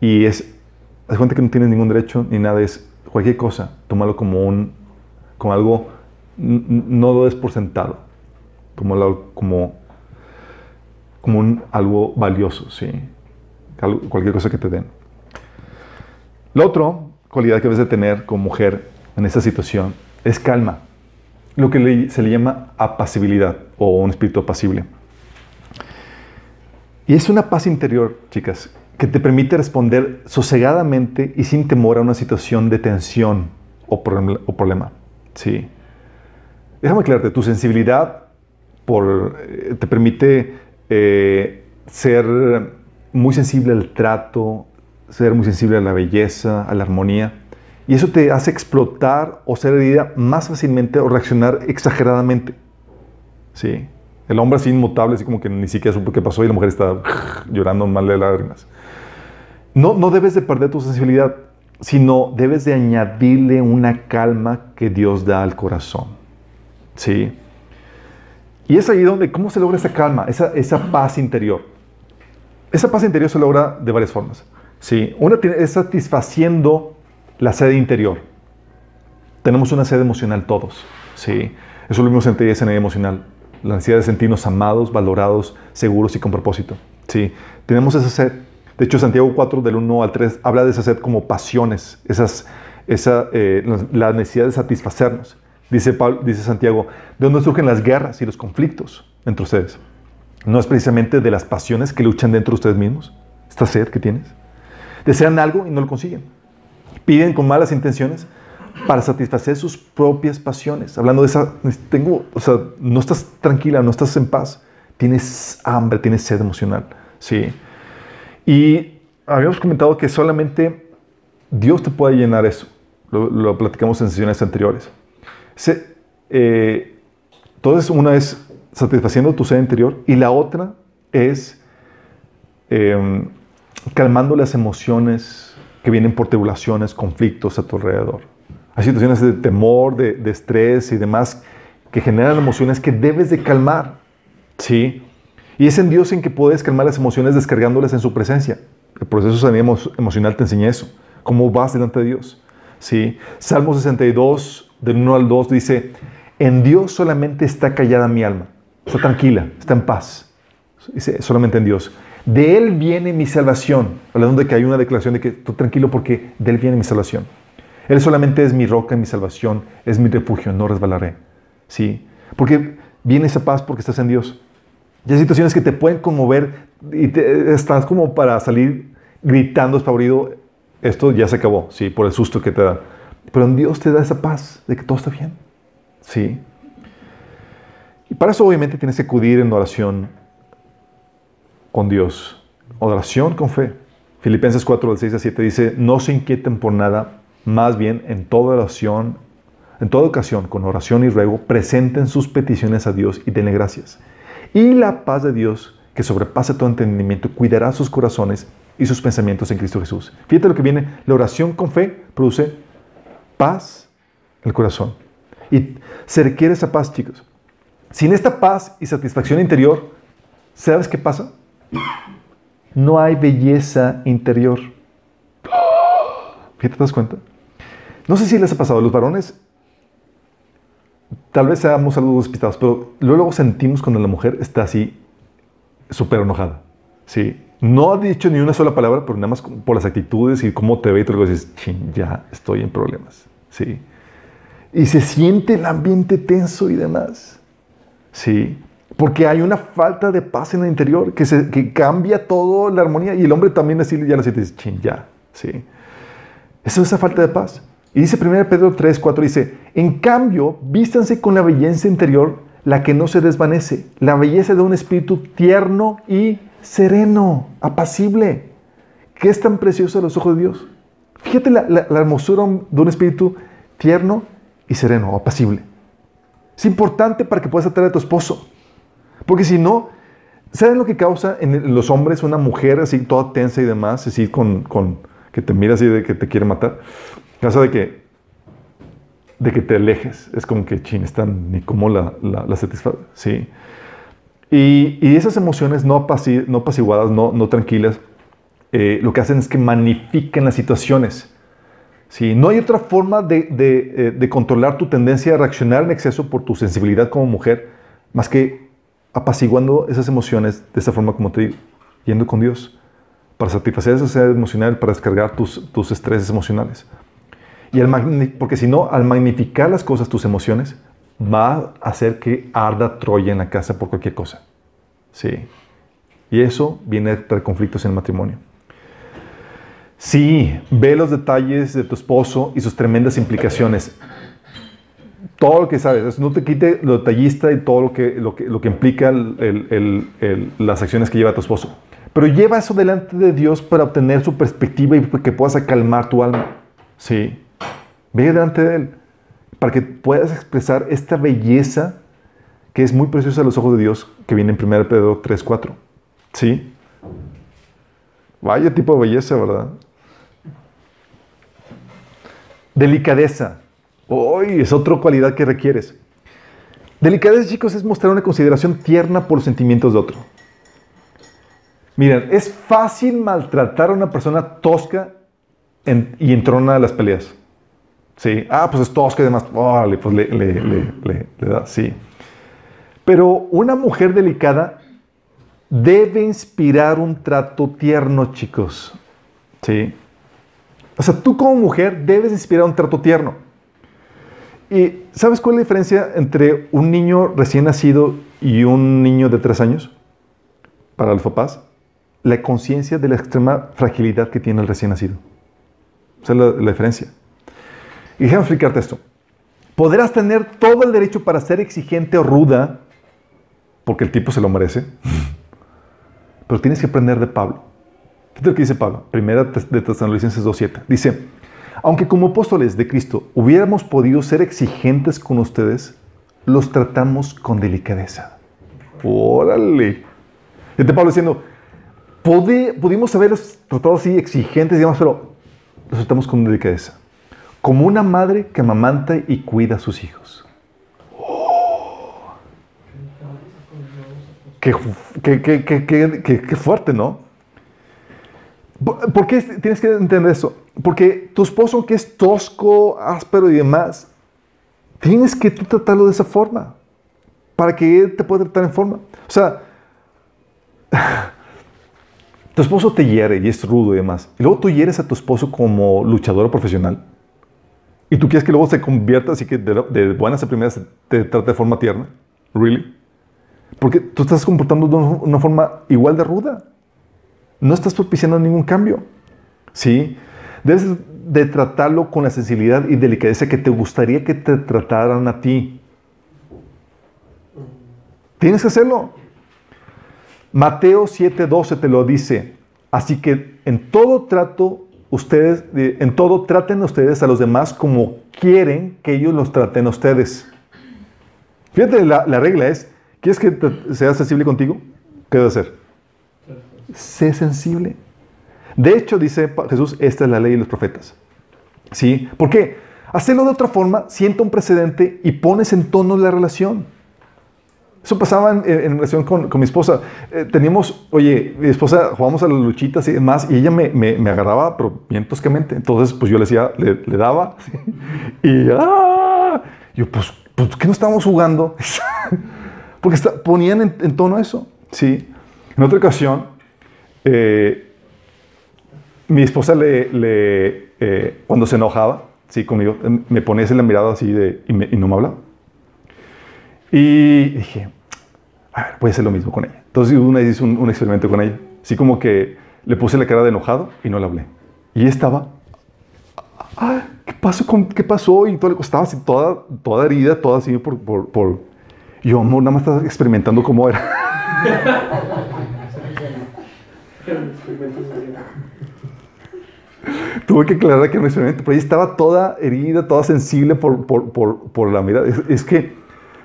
y es, haz cuenta que no tienes ningún derecho ni nada. Es cualquier cosa, tómalo como un, como algo, no lo des por sentado. Tómalo como, como un, algo valioso, ¿sí? Cualquier cosa que te den. La otra cualidad que debes de tener como mujer en esta situación es calma. Lo que se le llama apacibilidad o un espíritu apacible. Y es una paz interior, chicas, que te permite responder sosegadamente y sin temor a una situación de tensión o problema. Sí. Déjame aclararte, tu sensibilidad por, eh, te permite eh, ser muy sensible al trato, ser muy sensible a la belleza, a la armonía. Y eso te hace explotar o ser herida más fácilmente o reaccionar exageradamente. Sí. El hombre así inmutable, así como que ni siquiera supo qué pasó y la mujer está llorando mal de lágrimas. No, no debes de perder tu sensibilidad, sino debes de añadirle una calma que Dios da al corazón. ¿Sí? Y es ahí donde, ¿cómo se logra esa calma, esa, esa paz interior? Esa paz interior se logra de varias formas. ¿Sí? Una es satisfaciendo la sed interior. Tenemos una sed emocional todos. ¿sí? Eso lo vimos en teoría sanidad emocional. La necesidad de sentirnos amados, valorados, seguros y con propósito. ¿sí? Tenemos esa sed. De hecho, Santiago 4, del 1 al 3, habla de esa sed como pasiones, esas, esa, eh, la necesidad de satisfacernos. Dice, Pablo, dice Santiago, ¿de dónde surgen las guerras y los conflictos entre ustedes? ¿No es precisamente de las pasiones que luchan dentro de ustedes mismos? ¿Esta sed que tienes? Desean algo y no lo consiguen. Piden con malas intenciones para satisfacer sus propias pasiones. Hablando de esa, tengo, o sea, no estás tranquila, no estás en paz, tienes hambre, tienes sed emocional, ¿sí? Y habíamos comentado que solamente Dios te puede llenar eso. Lo, lo platicamos en sesiones anteriores. Se, eh, entonces, una es satisfaciendo tu sed interior y la otra es eh, calmando las emociones que vienen por tribulaciones, conflictos a tu alrededor. Hay situaciones de temor, de, estrés y demás que generan emociones que debes de calmar. ¿Sí? Y es en Dios en que puedes calmar las emociones descargándolas en su presencia. El proceso de emocional te enseña eso. Cómo vas delante de Dios. ¿Sí? Salmo 62, del 1 al 2, dice, en Dios solamente está callada mi alma. Está tranquila, está en paz. Dice, solamente en Dios. De Él viene mi salvación. Hablando de que hay una declaración de que tú tranquilo porque de Él viene mi salvación. Él solamente es mi roca mi salvación, es mi refugio, no resbalaré. ¿Sí? Porque viene esa paz porque estás en Dios. Y hay situaciones que te pueden conmover y te- estás como para salir gritando espavorido. Esto ya se acabó, sí, por el susto que te da. Pero en Dios te da esa paz de que todo está bien. Sí. Y para eso obviamente tienes que acudir en oración con Dios. Oración con fe. Filipenses 4, del 6 a 7 dice, no se inquieten por nada, más bien en toda oración, en toda ocasión, con oración y ruego, presenten sus peticiones a Dios y denle gracias. Y la paz de Dios, que sobrepasa todo entendimiento, cuidará sus corazones y sus pensamientos en Cristo Jesús. Fíjate lo que viene, la oración con fe produce paz en el corazón. Y se requiere esa paz, chicos. Sin esta paz y satisfacción interior, ¿sabes qué pasa? No hay belleza interior. ¿te das cuenta? No sé si les ha pasado, los varones, tal vez seamos algo despistados, pero luego sentimos cuando la mujer está así, súper enojada. Sí. No ha dicho ni una sola palabra, pero nada más por las actitudes y cómo te ve y todo, dices, "Chin, ya estoy en problemas. Sí. Y se siente el ambiente tenso y demás. Sí. Porque hay una falta de paz en el interior que, se, que cambia toda la armonía. Y el hombre también así ya lo siente, dice, chin, ya. Sí. Eso es esa falta de paz. Y dice 1 Pedro 3, 4, dice, en cambio, vístanse con la belleza interior, la que no se desvanece, la belleza de un espíritu tierno y sereno, apacible, que es tan precioso a los ojos de Dios. Fíjate la, la- la hermosura de un espíritu tierno y sereno, apacible. Es importante para que puedas atraer a tu esposo. Porque si no, ¿saben lo que causa en los hombres una mujer así toda tensa y demás, así con, con que te mira así de que te quiere matar? Causa de que de que te alejes. Es como que chin, están ni cómo la, la, la satisface. Sí. Y, y esas emociones no, apaciguadas, no apaciguadas, no, tranquilas, eh, lo que hacen es que magnifican las situaciones. Sí, no hay otra forma de, de, eh, de controlar tu tendencia a reaccionar en exceso por tu sensibilidad como mujer, más que apaciguando esas emociones de esa forma como te digo, yendo con Dios, para satisfacer esa sed emocional, para descargar tus, tus estreses emocionales. Y al porque si no, al magnificar las cosas, tus emociones, va a hacer que arda Troya en la casa por cualquier cosa. Sí. Y eso viene a traer conflictos en el matrimonio. Sí, ve los detalles de tu esposo y sus tremendas implicaciones. Todo lo que sabes, eso no te quite lo detallista y todo lo que, lo que, lo que implica las acciones que lleva tu esposo. Pero lleva eso delante de Dios para obtener su perspectiva y que puedas calmar tu alma. Sí. Ve delante de Él para que puedas expresar esta belleza que es muy preciosa a los ojos de Dios que viene en 1 Pedro 3, 4. Sí. Vaya tipo de belleza, ¿verdad? Delicadeza. Es otra cualidad que requieres. Delicadeza, chicos, es mostrar una consideración tierna por los sentimientos de otro. Miren, es fácil maltratar a una persona tosca en- y entrona las peleas. Sí. Ah, pues es tosca y demás. Pues le- le da, sí. Pero una mujer delicada debe inspirar un trato tierno, chicos. Sí. O sea, tú como mujer debes inspirar un trato tierno. ¿Y sabes cuál es la diferencia entre un niño recién nacido y un niño de tres años? Para los papás, la conciencia de la extrema fragilidad que tiene el recién nacido. Esa es la, diferencia. Y déjame explicarte esto. Podrás tener todo el derecho para ser exigente o ruda, porque el tipo se lo merece, pero tienes que aprender de Pablo. Lo que dice Pablo, primera de Tesalonicenses 2.7. Dice, aunque como apóstoles de Cristo hubiéramos podido ser exigentes con ustedes, los tratamos con delicadeza. Órale. Este Pablo diciendo, "Pudi- pudimos haberlos tratado así, exigentes y demás, pero los tratamos con delicadeza. Como una madre que amamanta y cuida a sus hijos. Oh. Qué- qué fuerte, ¿no? ¿Por qué tienes que entender eso? Porque tu esposo, que es tosco, áspero y demás, tienes que tú tratarlo de esa forma para que él te pueda tratar en forma. O sea, tu esposo te hiere y es rudo y demás. Y luego tú hieres a tu esposo como luchador profesional. Y tú quieres que luego se convierta así que de, de buenas a primeras te trate de forma tierna. ¿Really? Porque tú estás comportando de una forma igual de ruda. No estás propiciando ningún cambio. ¿Sí? Debes de tratarlo con la sensibilidad y delicadeza que te gustaría que te trataran a ti. Tienes que hacerlo. Mateo 7:12 te lo dice. Así que en todo trato, ustedes, eh, en todo traten ustedes a los demás como quieren que ellos los traten a ustedes. Fíjate, la, la regla es, ¿quieres que te- sea sensible contigo? ¿Qué debe hacer? Sé sensible. De hecho, dice Jesús, esta es la ley de los profetas. ¿Sí? ¿Por qué? Hacerlo de otra forma sienta un precedente y pones en tono la relación. Eso pasaba en, relación con, con mi esposa. Eh, teníamos, oye, mi esposa, jugábamos a las luchitas y demás, y ella me, me, me agarraba, pero bien toscamente. Entonces, pues yo le decía, le, daba, y ¡ah! yo, pues, pues, ¿qué no estábamos jugando? Porque ponían en, en tono eso, ¿sí? En otra ocasión, eh, mi esposa le, le, eh, cuando se enojaba, sí, conmigo, eh, me ponía así la mirada así de, y, me- y no me hablaba. Y dije, a ver, a hacer lo mismo con ella. Entonces una vez hice un, un experimento con ella. Así como que le puse la cara de enojado y no le hablé. Y estaba, "Ah, ¿qué pasó? Con, ¿Qué pasó? Y todo estaba así toda, toda herida, toda así por, por, por... Yo, amor, nada más estaba experimentando cómo era. Tuve que aclarar que un experimento, pero ella estaba toda herida, toda sensible por, por, por, por la mirada. Es, que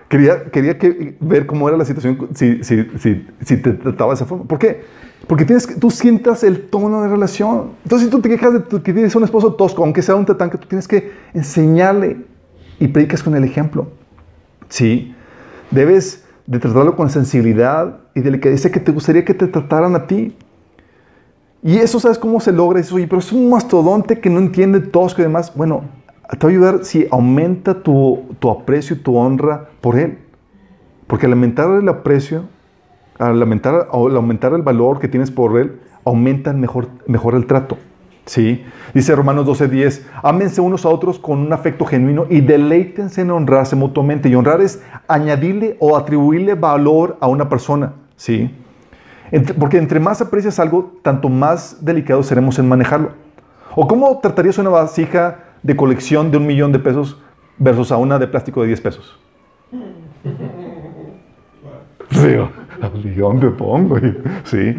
quería, quería que, ver cómo era la situación si, si, si, te trataba de esa forma. ¿Por qué? Porque tienes que, tú sientas el tono de relación. Entonces, si tú te quejas de tu- que tienes un esposo tosco, aunque sea un tatán, que tú tienes que enseñarle y predicas con el ejemplo. Sí, debes de tratarlo con sensibilidad y delicadeza que te gustaría que te trataran a ti. Y eso, ¿sabes cómo se logra? Dices, oye, pero es un mastodonte que no entiende tosco y demás. Bueno, te va a ayudar si aumenta tu, tu aprecio y tu honra por él. Porque al aumentar el aprecio, al aumentar, al aumentar el valor que tienes por él, aumenta mejor, mejor el trato. ¿Sí? Dice Romanos 12:10, ámense unos a otros con un afecto genuino y deleítense en honrarse mutuamente. Y honrar es añadirle o atribuirle valor a una persona. ¿Sí? Entre- porque entre más aprecias algo, tanto más delicados seremos en manejarlo. ¿O cómo tratarías una vasija de colección de un millón de pesos versus a una de plástico de 10 pesos? Sí, ¿a dónde pongo? Sí.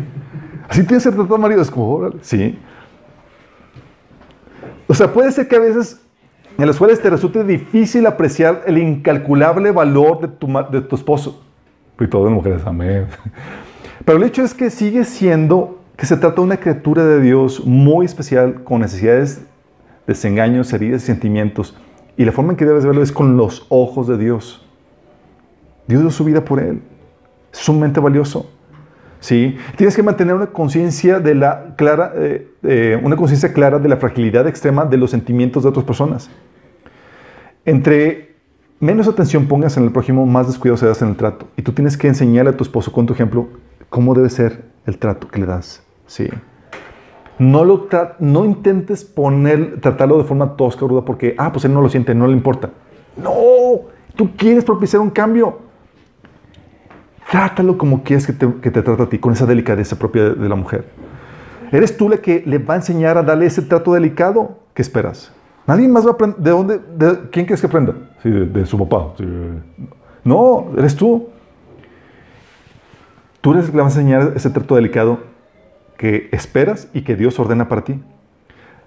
Así tienes que tratar marido, es como, órale, sí. O sea, puede ser que a veces en las cuales te resulte difícil apreciar el incalculable valor de tu, de tu esposo. Y todas las mujeres, amén. Pero el hecho es que sigue siendo que se trata de una criatura de Dios muy especial, con necesidades, desengaños, heridas y sentimientos. Y la forma en que debes verlo es con los ojos de Dios. Dios dio su vida por él. Es sumamente valioso. ¿Sí? Tienes que mantener una conciencia de la clara, eh, eh, una conciencia clara de la fragilidad extrema de los sentimientos de otras personas. Entre menos atención pongas en el prójimo, más descuidado serás en el trato. Y tú tienes que enseñarle a tu esposo con tu ejemplo cómo debe ser el trato que le das. ¿Sí? No, lo no intentes poner, tratarlo de forma tosca ruda porque, ah, pues él no lo siente, no le importa. No, tú quieres propiciar un cambio. Trátalo como quieres que te, que te trate a ti, con esa delicadeza propia de, de la mujer. Eres tú la que le va a enseñar a darle ese trato delicado ¿qué esperas? Nadie más va a aprender. ¿De dónde? de- ¿Quién quieres que aprenda? Sí, de, de su papá. Sí. No, eres tú. Tú eres el que le vas a enseñar ese trato delicado que esperas y que Dios ordena para ti.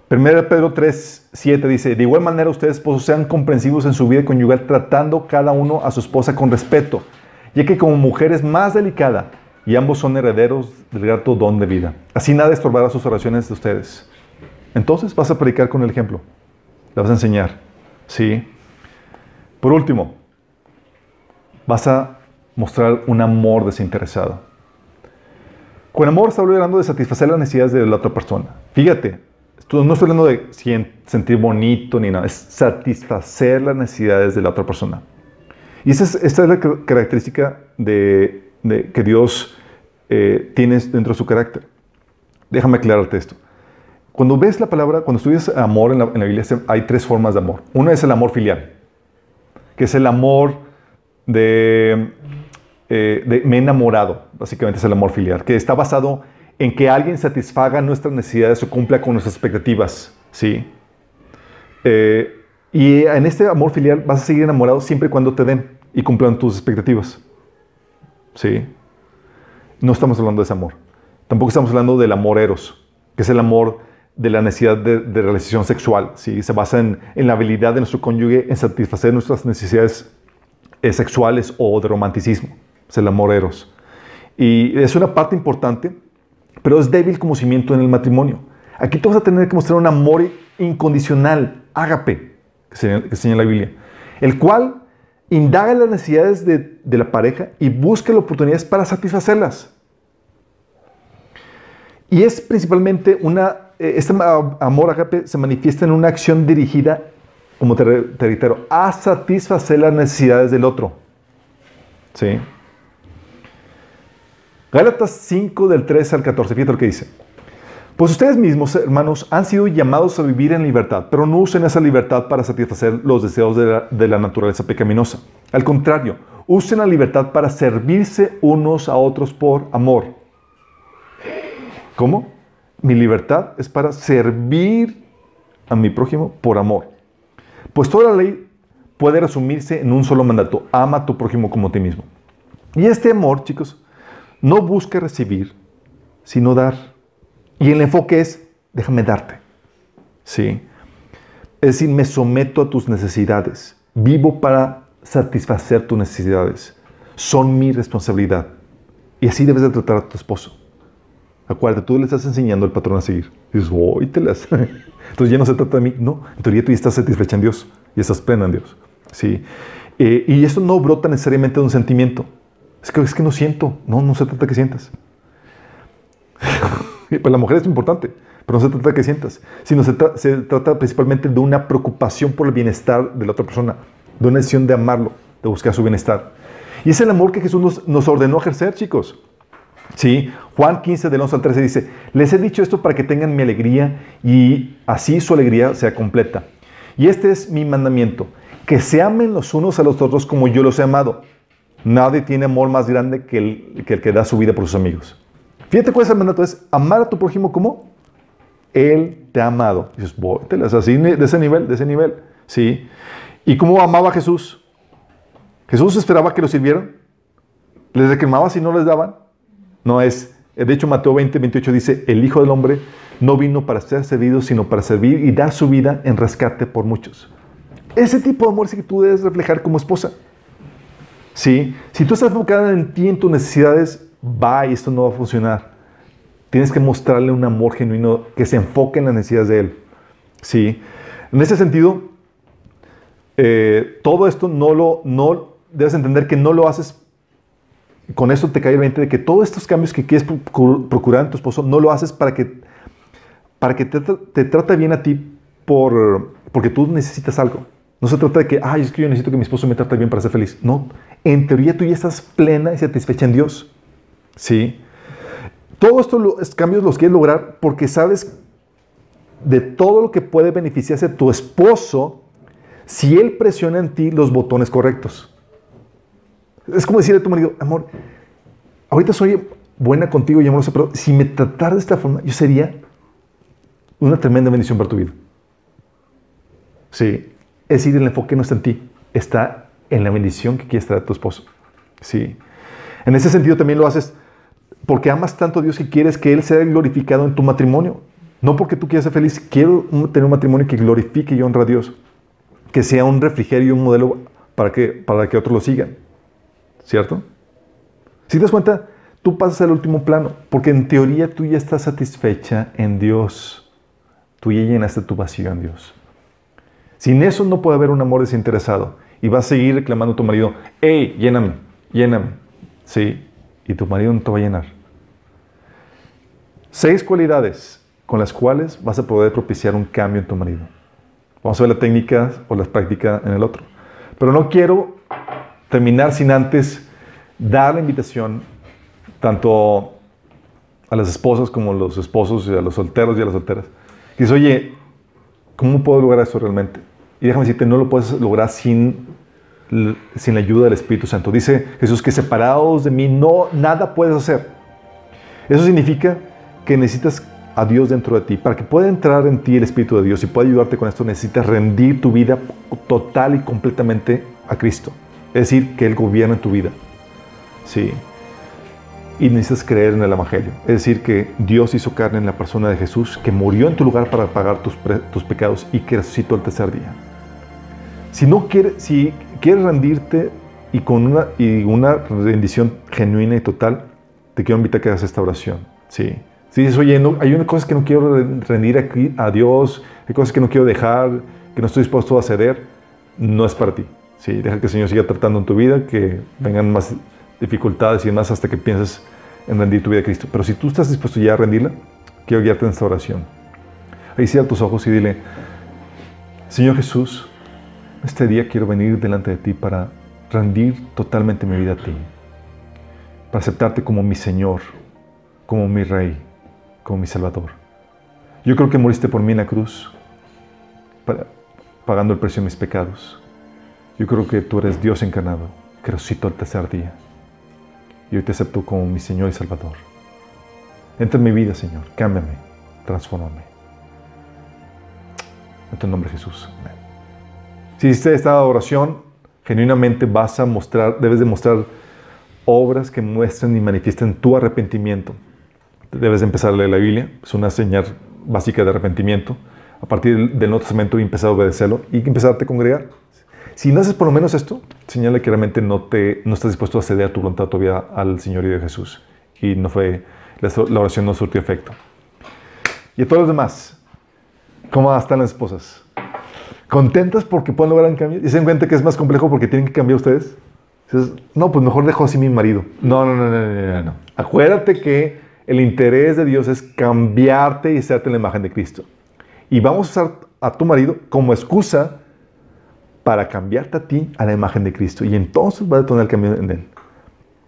1 Pedro 3, 7 dice, de igual manera ustedes esposos sean comprensivos en su vida conyugal tratando cada uno a su esposa con respeto, ya que como mujer es más delicada y ambos son herederos del grato don de vida. Así nada estorbará sus oraciones de ustedes. Entonces vas a predicar con el ejemplo, le vas a enseñar, ¿sí? Por último, vas a mostrar un amor desinteresado. Con amor está hablando de satisfacer las necesidades de la otra persona. Fíjate, no estoy hablando de sentir bonito ni nada, es satisfacer las necesidades de la otra persona. Y esa es, esta es la car- característica de, de que Dios eh, tiene dentro de su carácter. Déjame aclararte esto. Cuando ves la palabra, cuando estudias amor en la, en la Biblia, hay tres formas de amor. Una es el amor filial, que es el amor de, eh, de me he enamorado, básicamente es el amor filial, que está basado en que alguien satisfaga nuestras necesidades o cumpla con nuestras expectativas, ¿sí? Eh, y en este amor filial vas a seguir enamorado siempre y cuando te den y cumplan tus expectativas, ¿sí? No estamos hablando de ese amor. Tampoco estamos hablando del amor eros, que es el amor de la necesidad de, de realización sexual, ¿sí? Se basa en, en la habilidad de nuestro cónyuge en satisfacer nuestras necesidades eh, sexuales o de romanticismo. Es el amor eros. Y es una parte importante, pero es débil como cimiento en el matrimonio. Aquí tú vas a tener que mostrar un amor incondicional, ágape, que señala, que señala la Biblia, el cual indaga las necesidades de, de la pareja y busca las oportunidades para satisfacerlas. Y es principalmente una, eh, este amor ágape se manifiesta en una acción dirigida, como te reitero, a satisfacer las necesidades del otro. ¿Sí? Gálatas 5 del 13 al 14, fíjate lo que dice. Pues ustedes mismos, hermanos, han sido llamados a vivir en libertad, pero no usen esa libertad para satisfacer los deseos de la, de la naturaleza pecaminosa. Al contrario, usen la libertad para servirse unos a otros por amor. ¿Cómo? Mi libertad es para servir a mi prójimo por amor. Pues toda la ley puede resumirse en un solo mandato. Ama a tu prójimo como a ti mismo. Y este amor, chicos, no busca recibir, sino dar. Y el enfoque es, déjame darte. ¿Sí? Es decir, me someto a tus necesidades. Vivo para satisfacer tus necesidades. Son mi responsabilidad. Y así debes de tratar a tu esposo. Acuérdate, tú le estás enseñando el patrón a seguir. Y dices, "Uy, te las-". Entonces ya no se trata de mí. No, en teoría tú ya estás satisfecha en Dios. Y estás plena en Dios. ¿Sí? Eh, y esto no brota necesariamente de un sentimiento. Es que, es que no siento. No, no se trata que sientas. Para la mujer es importante, pero no se trata de que sientas, sino se, se trata principalmente de una preocupación por el bienestar de la otra persona, de una decisión de amarlo, de buscar su bienestar. Y es el amor que Jesús nos, nos ordenó ejercer, chicos. Sí, Juan 15 del 11 al 13 dice, les he dicho esto para que tengan mi alegría y así su alegría sea completa. Y este es mi mandamiento, que se amen los unos a los otros como yo los he amado. Nadie tiene amor más grande que el que, da su vida por sus amigos. Fíjate cuál es el mandato, es amar a tu prójimo como Él te ha amado. Y dices, "Vóytelas", así de ese nivel, de ese nivel. ¿Sí? ¿Y cómo amaba a Jesús? Jesús esperaba que lo sirvieran. Les reclamaba si no les daban. No es, de hecho Mateo 20, 28 dice, el Hijo del Hombre no vino para ser servido, sino para servir y dar su vida en rescate por muchos. Ese tipo de amor es que tú debes reflejar como esposa. ¿Sí? Si tú estás enfocada en ti, en tus necesidades, va y esto no va a funcionar. Tienes que mostrarle un amor genuino que se enfoque en las necesidades de él. ¿Sí? En ese sentido, eh, todo esto no lo, no, debes entender que no lo haces con esto te cae el 20 de que todos estos cambios que quieres procu- procurar en tu esposo no lo haces para que, para que te, te trate bien a ti por, porque tú necesitas algo. No se trata de que, ay, es que yo necesito que mi esposo me trate bien para ser feliz. No, en teoría tú ya estás plena y satisfecha en Dios. ¿Sí? Todos estos cambios los quieres lograr porque sabes de todo lo que puede beneficiarse tu esposo si él presiona en ti los botones correctos. Es como decirle a tu marido, amor, ahorita soy buena contigo y amorosa, pero si me tratara de esta forma, yo sería una tremenda bendición para tu vida. Sí. Es decir, el enfoque no está en ti, está en la bendición que quieres traer a tu esposo. Sí. En ese sentido también lo haces porque amas tanto a Dios y quieres que Él sea glorificado en tu matrimonio. No porque tú quieras ser feliz, quiero tener un matrimonio que glorifique y honre a Dios. Que sea un refrigerio y un modelo para que, para que otros lo sigan. ¿Cierto? Si te das cuenta, tú pasas al último plano, porque en teoría tú ya estás satisfecha en Dios. Tú ya llenaste tu vacío en Dios. Sin eso no puede haber un amor desinteresado. Y vas a seguir reclamando a tu marido, hey, lléname, lléname. Sí, y tu marido no te va a llenar. Seis cualidades con las cuales vas a poder propiciar un cambio en tu marido. Vamos a ver la técnica o la práctica en el otro. Pero no quiero terminar sin antes dar la invitación tanto a las esposas como a los esposos y a los solteros y a las solteras. Y dices, oye, ¿cómo puedo lograr eso realmente? Y déjame decirte, no lo puedes lograr sin, sin la ayuda del Espíritu Santo. Dice Jesús que separados de mí no nada puedes hacer. Eso significa que necesitas a Dios dentro de ti. Para que pueda entrar en ti el Espíritu de Dios y pueda ayudarte con esto, necesitas rendir tu vida total y completamente a Cristo. Es decir, que Él gobierna tu vida. Sí. Y necesitas creer en el Evangelio. Es decir, que Dios hizo carne en la persona de Jesús, que murió en tu lugar para pagar tus, tus pecados y que resucitó el tercer día. Si no quieres, si quieres rendirte y con una, y una rendición genuina y total, te quiero invitar a que hagas esta oración. Sí. Si dices, oye, no, hay unas cosas que no quiero rendir aquí a Dios, hay cosas que no quiero dejar, que no estoy dispuesto a ceder, no es para ti. Sí, deja que el Señor siga tratando en tu vida, que vengan más dificultades y demás hasta que pienses en rendir tu vida a Cristo. Pero si tú estás dispuesto ya a rendirla, quiero guiarte en esta oración. Ahí cierra tus ojos y dile, Señor Jesús, este día quiero venir delante de ti para rendir totalmente mi vida a ti, para aceptarte como mi Señor, como mi Rey, como mi Salvador. Yo creo que moriste por mí en la cruz, pagando el precio de mis pecados. Yo creo que tú eres Dios encarnado, que resucitó el tercer día. Y hoy te acepto como mi Señor y Salvador. Entra en mi vida, Señor. Cámbiame, transfórmame. En tu nombre, Jesús. Amén. Si hiciste esta oración, genuinamente vas a mostrar, debes demostrar obras que muestren y manifiesten tu arrepentimiento debes de empezar a leer la Biblia, es una señal básica de arrepentimiento. A partir del Nuevo Testamento empezar a obedecerlo y empezarte a congregar. Si no haces por lo menos esto, señala que realmente no, te, no estás dispuesto a ceder a tu voluntad todavía al Señor y de Jesús. Y no fue, la oración no surtió efecto. Y a todos los demás, ¿cómo están las esposas? ¿Contentas porque pueden lograr un cambio? ¿Y se dan cuenta que es más complejo porque tienen que cambiar ustedes? no, pues mejor dejo así mi marido. No, no, no, no, no, no. Acuérdate que el interés de Dios es cambiarte y hacerte la imagen de Cristo. Y vamos a usar a tu marido como excusa para cambiarte a ti a la imagen de Cristo. Y entonces va a tener el cambio en él.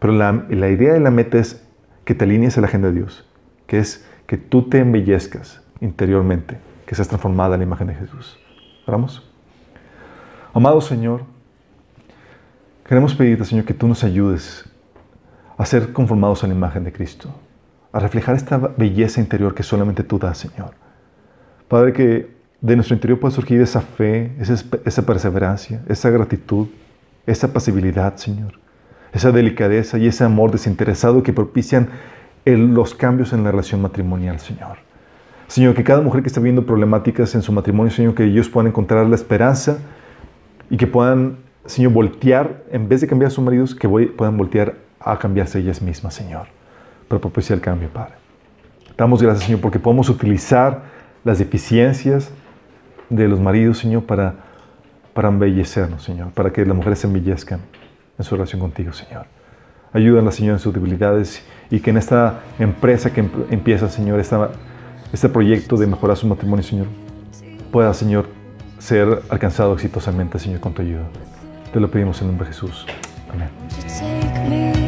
Pero la, la idea y la meta es que te alinees a la agenda de Dios, que es que tú te embellezcas interiormente, que seas transformada a la imagen de Jesús. ¿Vamos? Amado Señor, queremos pedirte, Señor, que tú nos ayudes a ser conformados a la imagen de Cristo a reflejar esta belleza interior que solamente tú das, Señor. Padre, que de nuestro interior pueda surgir esa fe, esa, perseverancia, esa gratitud, esa pasibilidad, Señor. Esa delicadeza y ese amor desinteresado que propician los cambios en la relación matrimonial, Señor. Señor, que cada mujer que está viendo problemáticas en su matrimonio, Señor, que ellos puedan encontrar la esperanza y que puedan, Señor, voltear, en vez de cambiar a sus maridos, que puedan voltear a cambiarse ellas mismas, Señor para propiciar el cambio, Padre. Damos gracias, Señor, porque podemos utilizar las deficiencias de los maridos, Señor, para, para embellecernos, Señor, para que las mujeres se embellezcan en su relación contigo, Señor. Ayúdanos, Señor, en sus debilidades y que en esta empresa que empieza, Señor, esta, este proyecto de mejorar su matrimonio, Señor, pueda, Señor, ser alcanzado exitosamente, Señor, con tu ayuda. Te lo pedimos en el nombre de Jesús. Amén.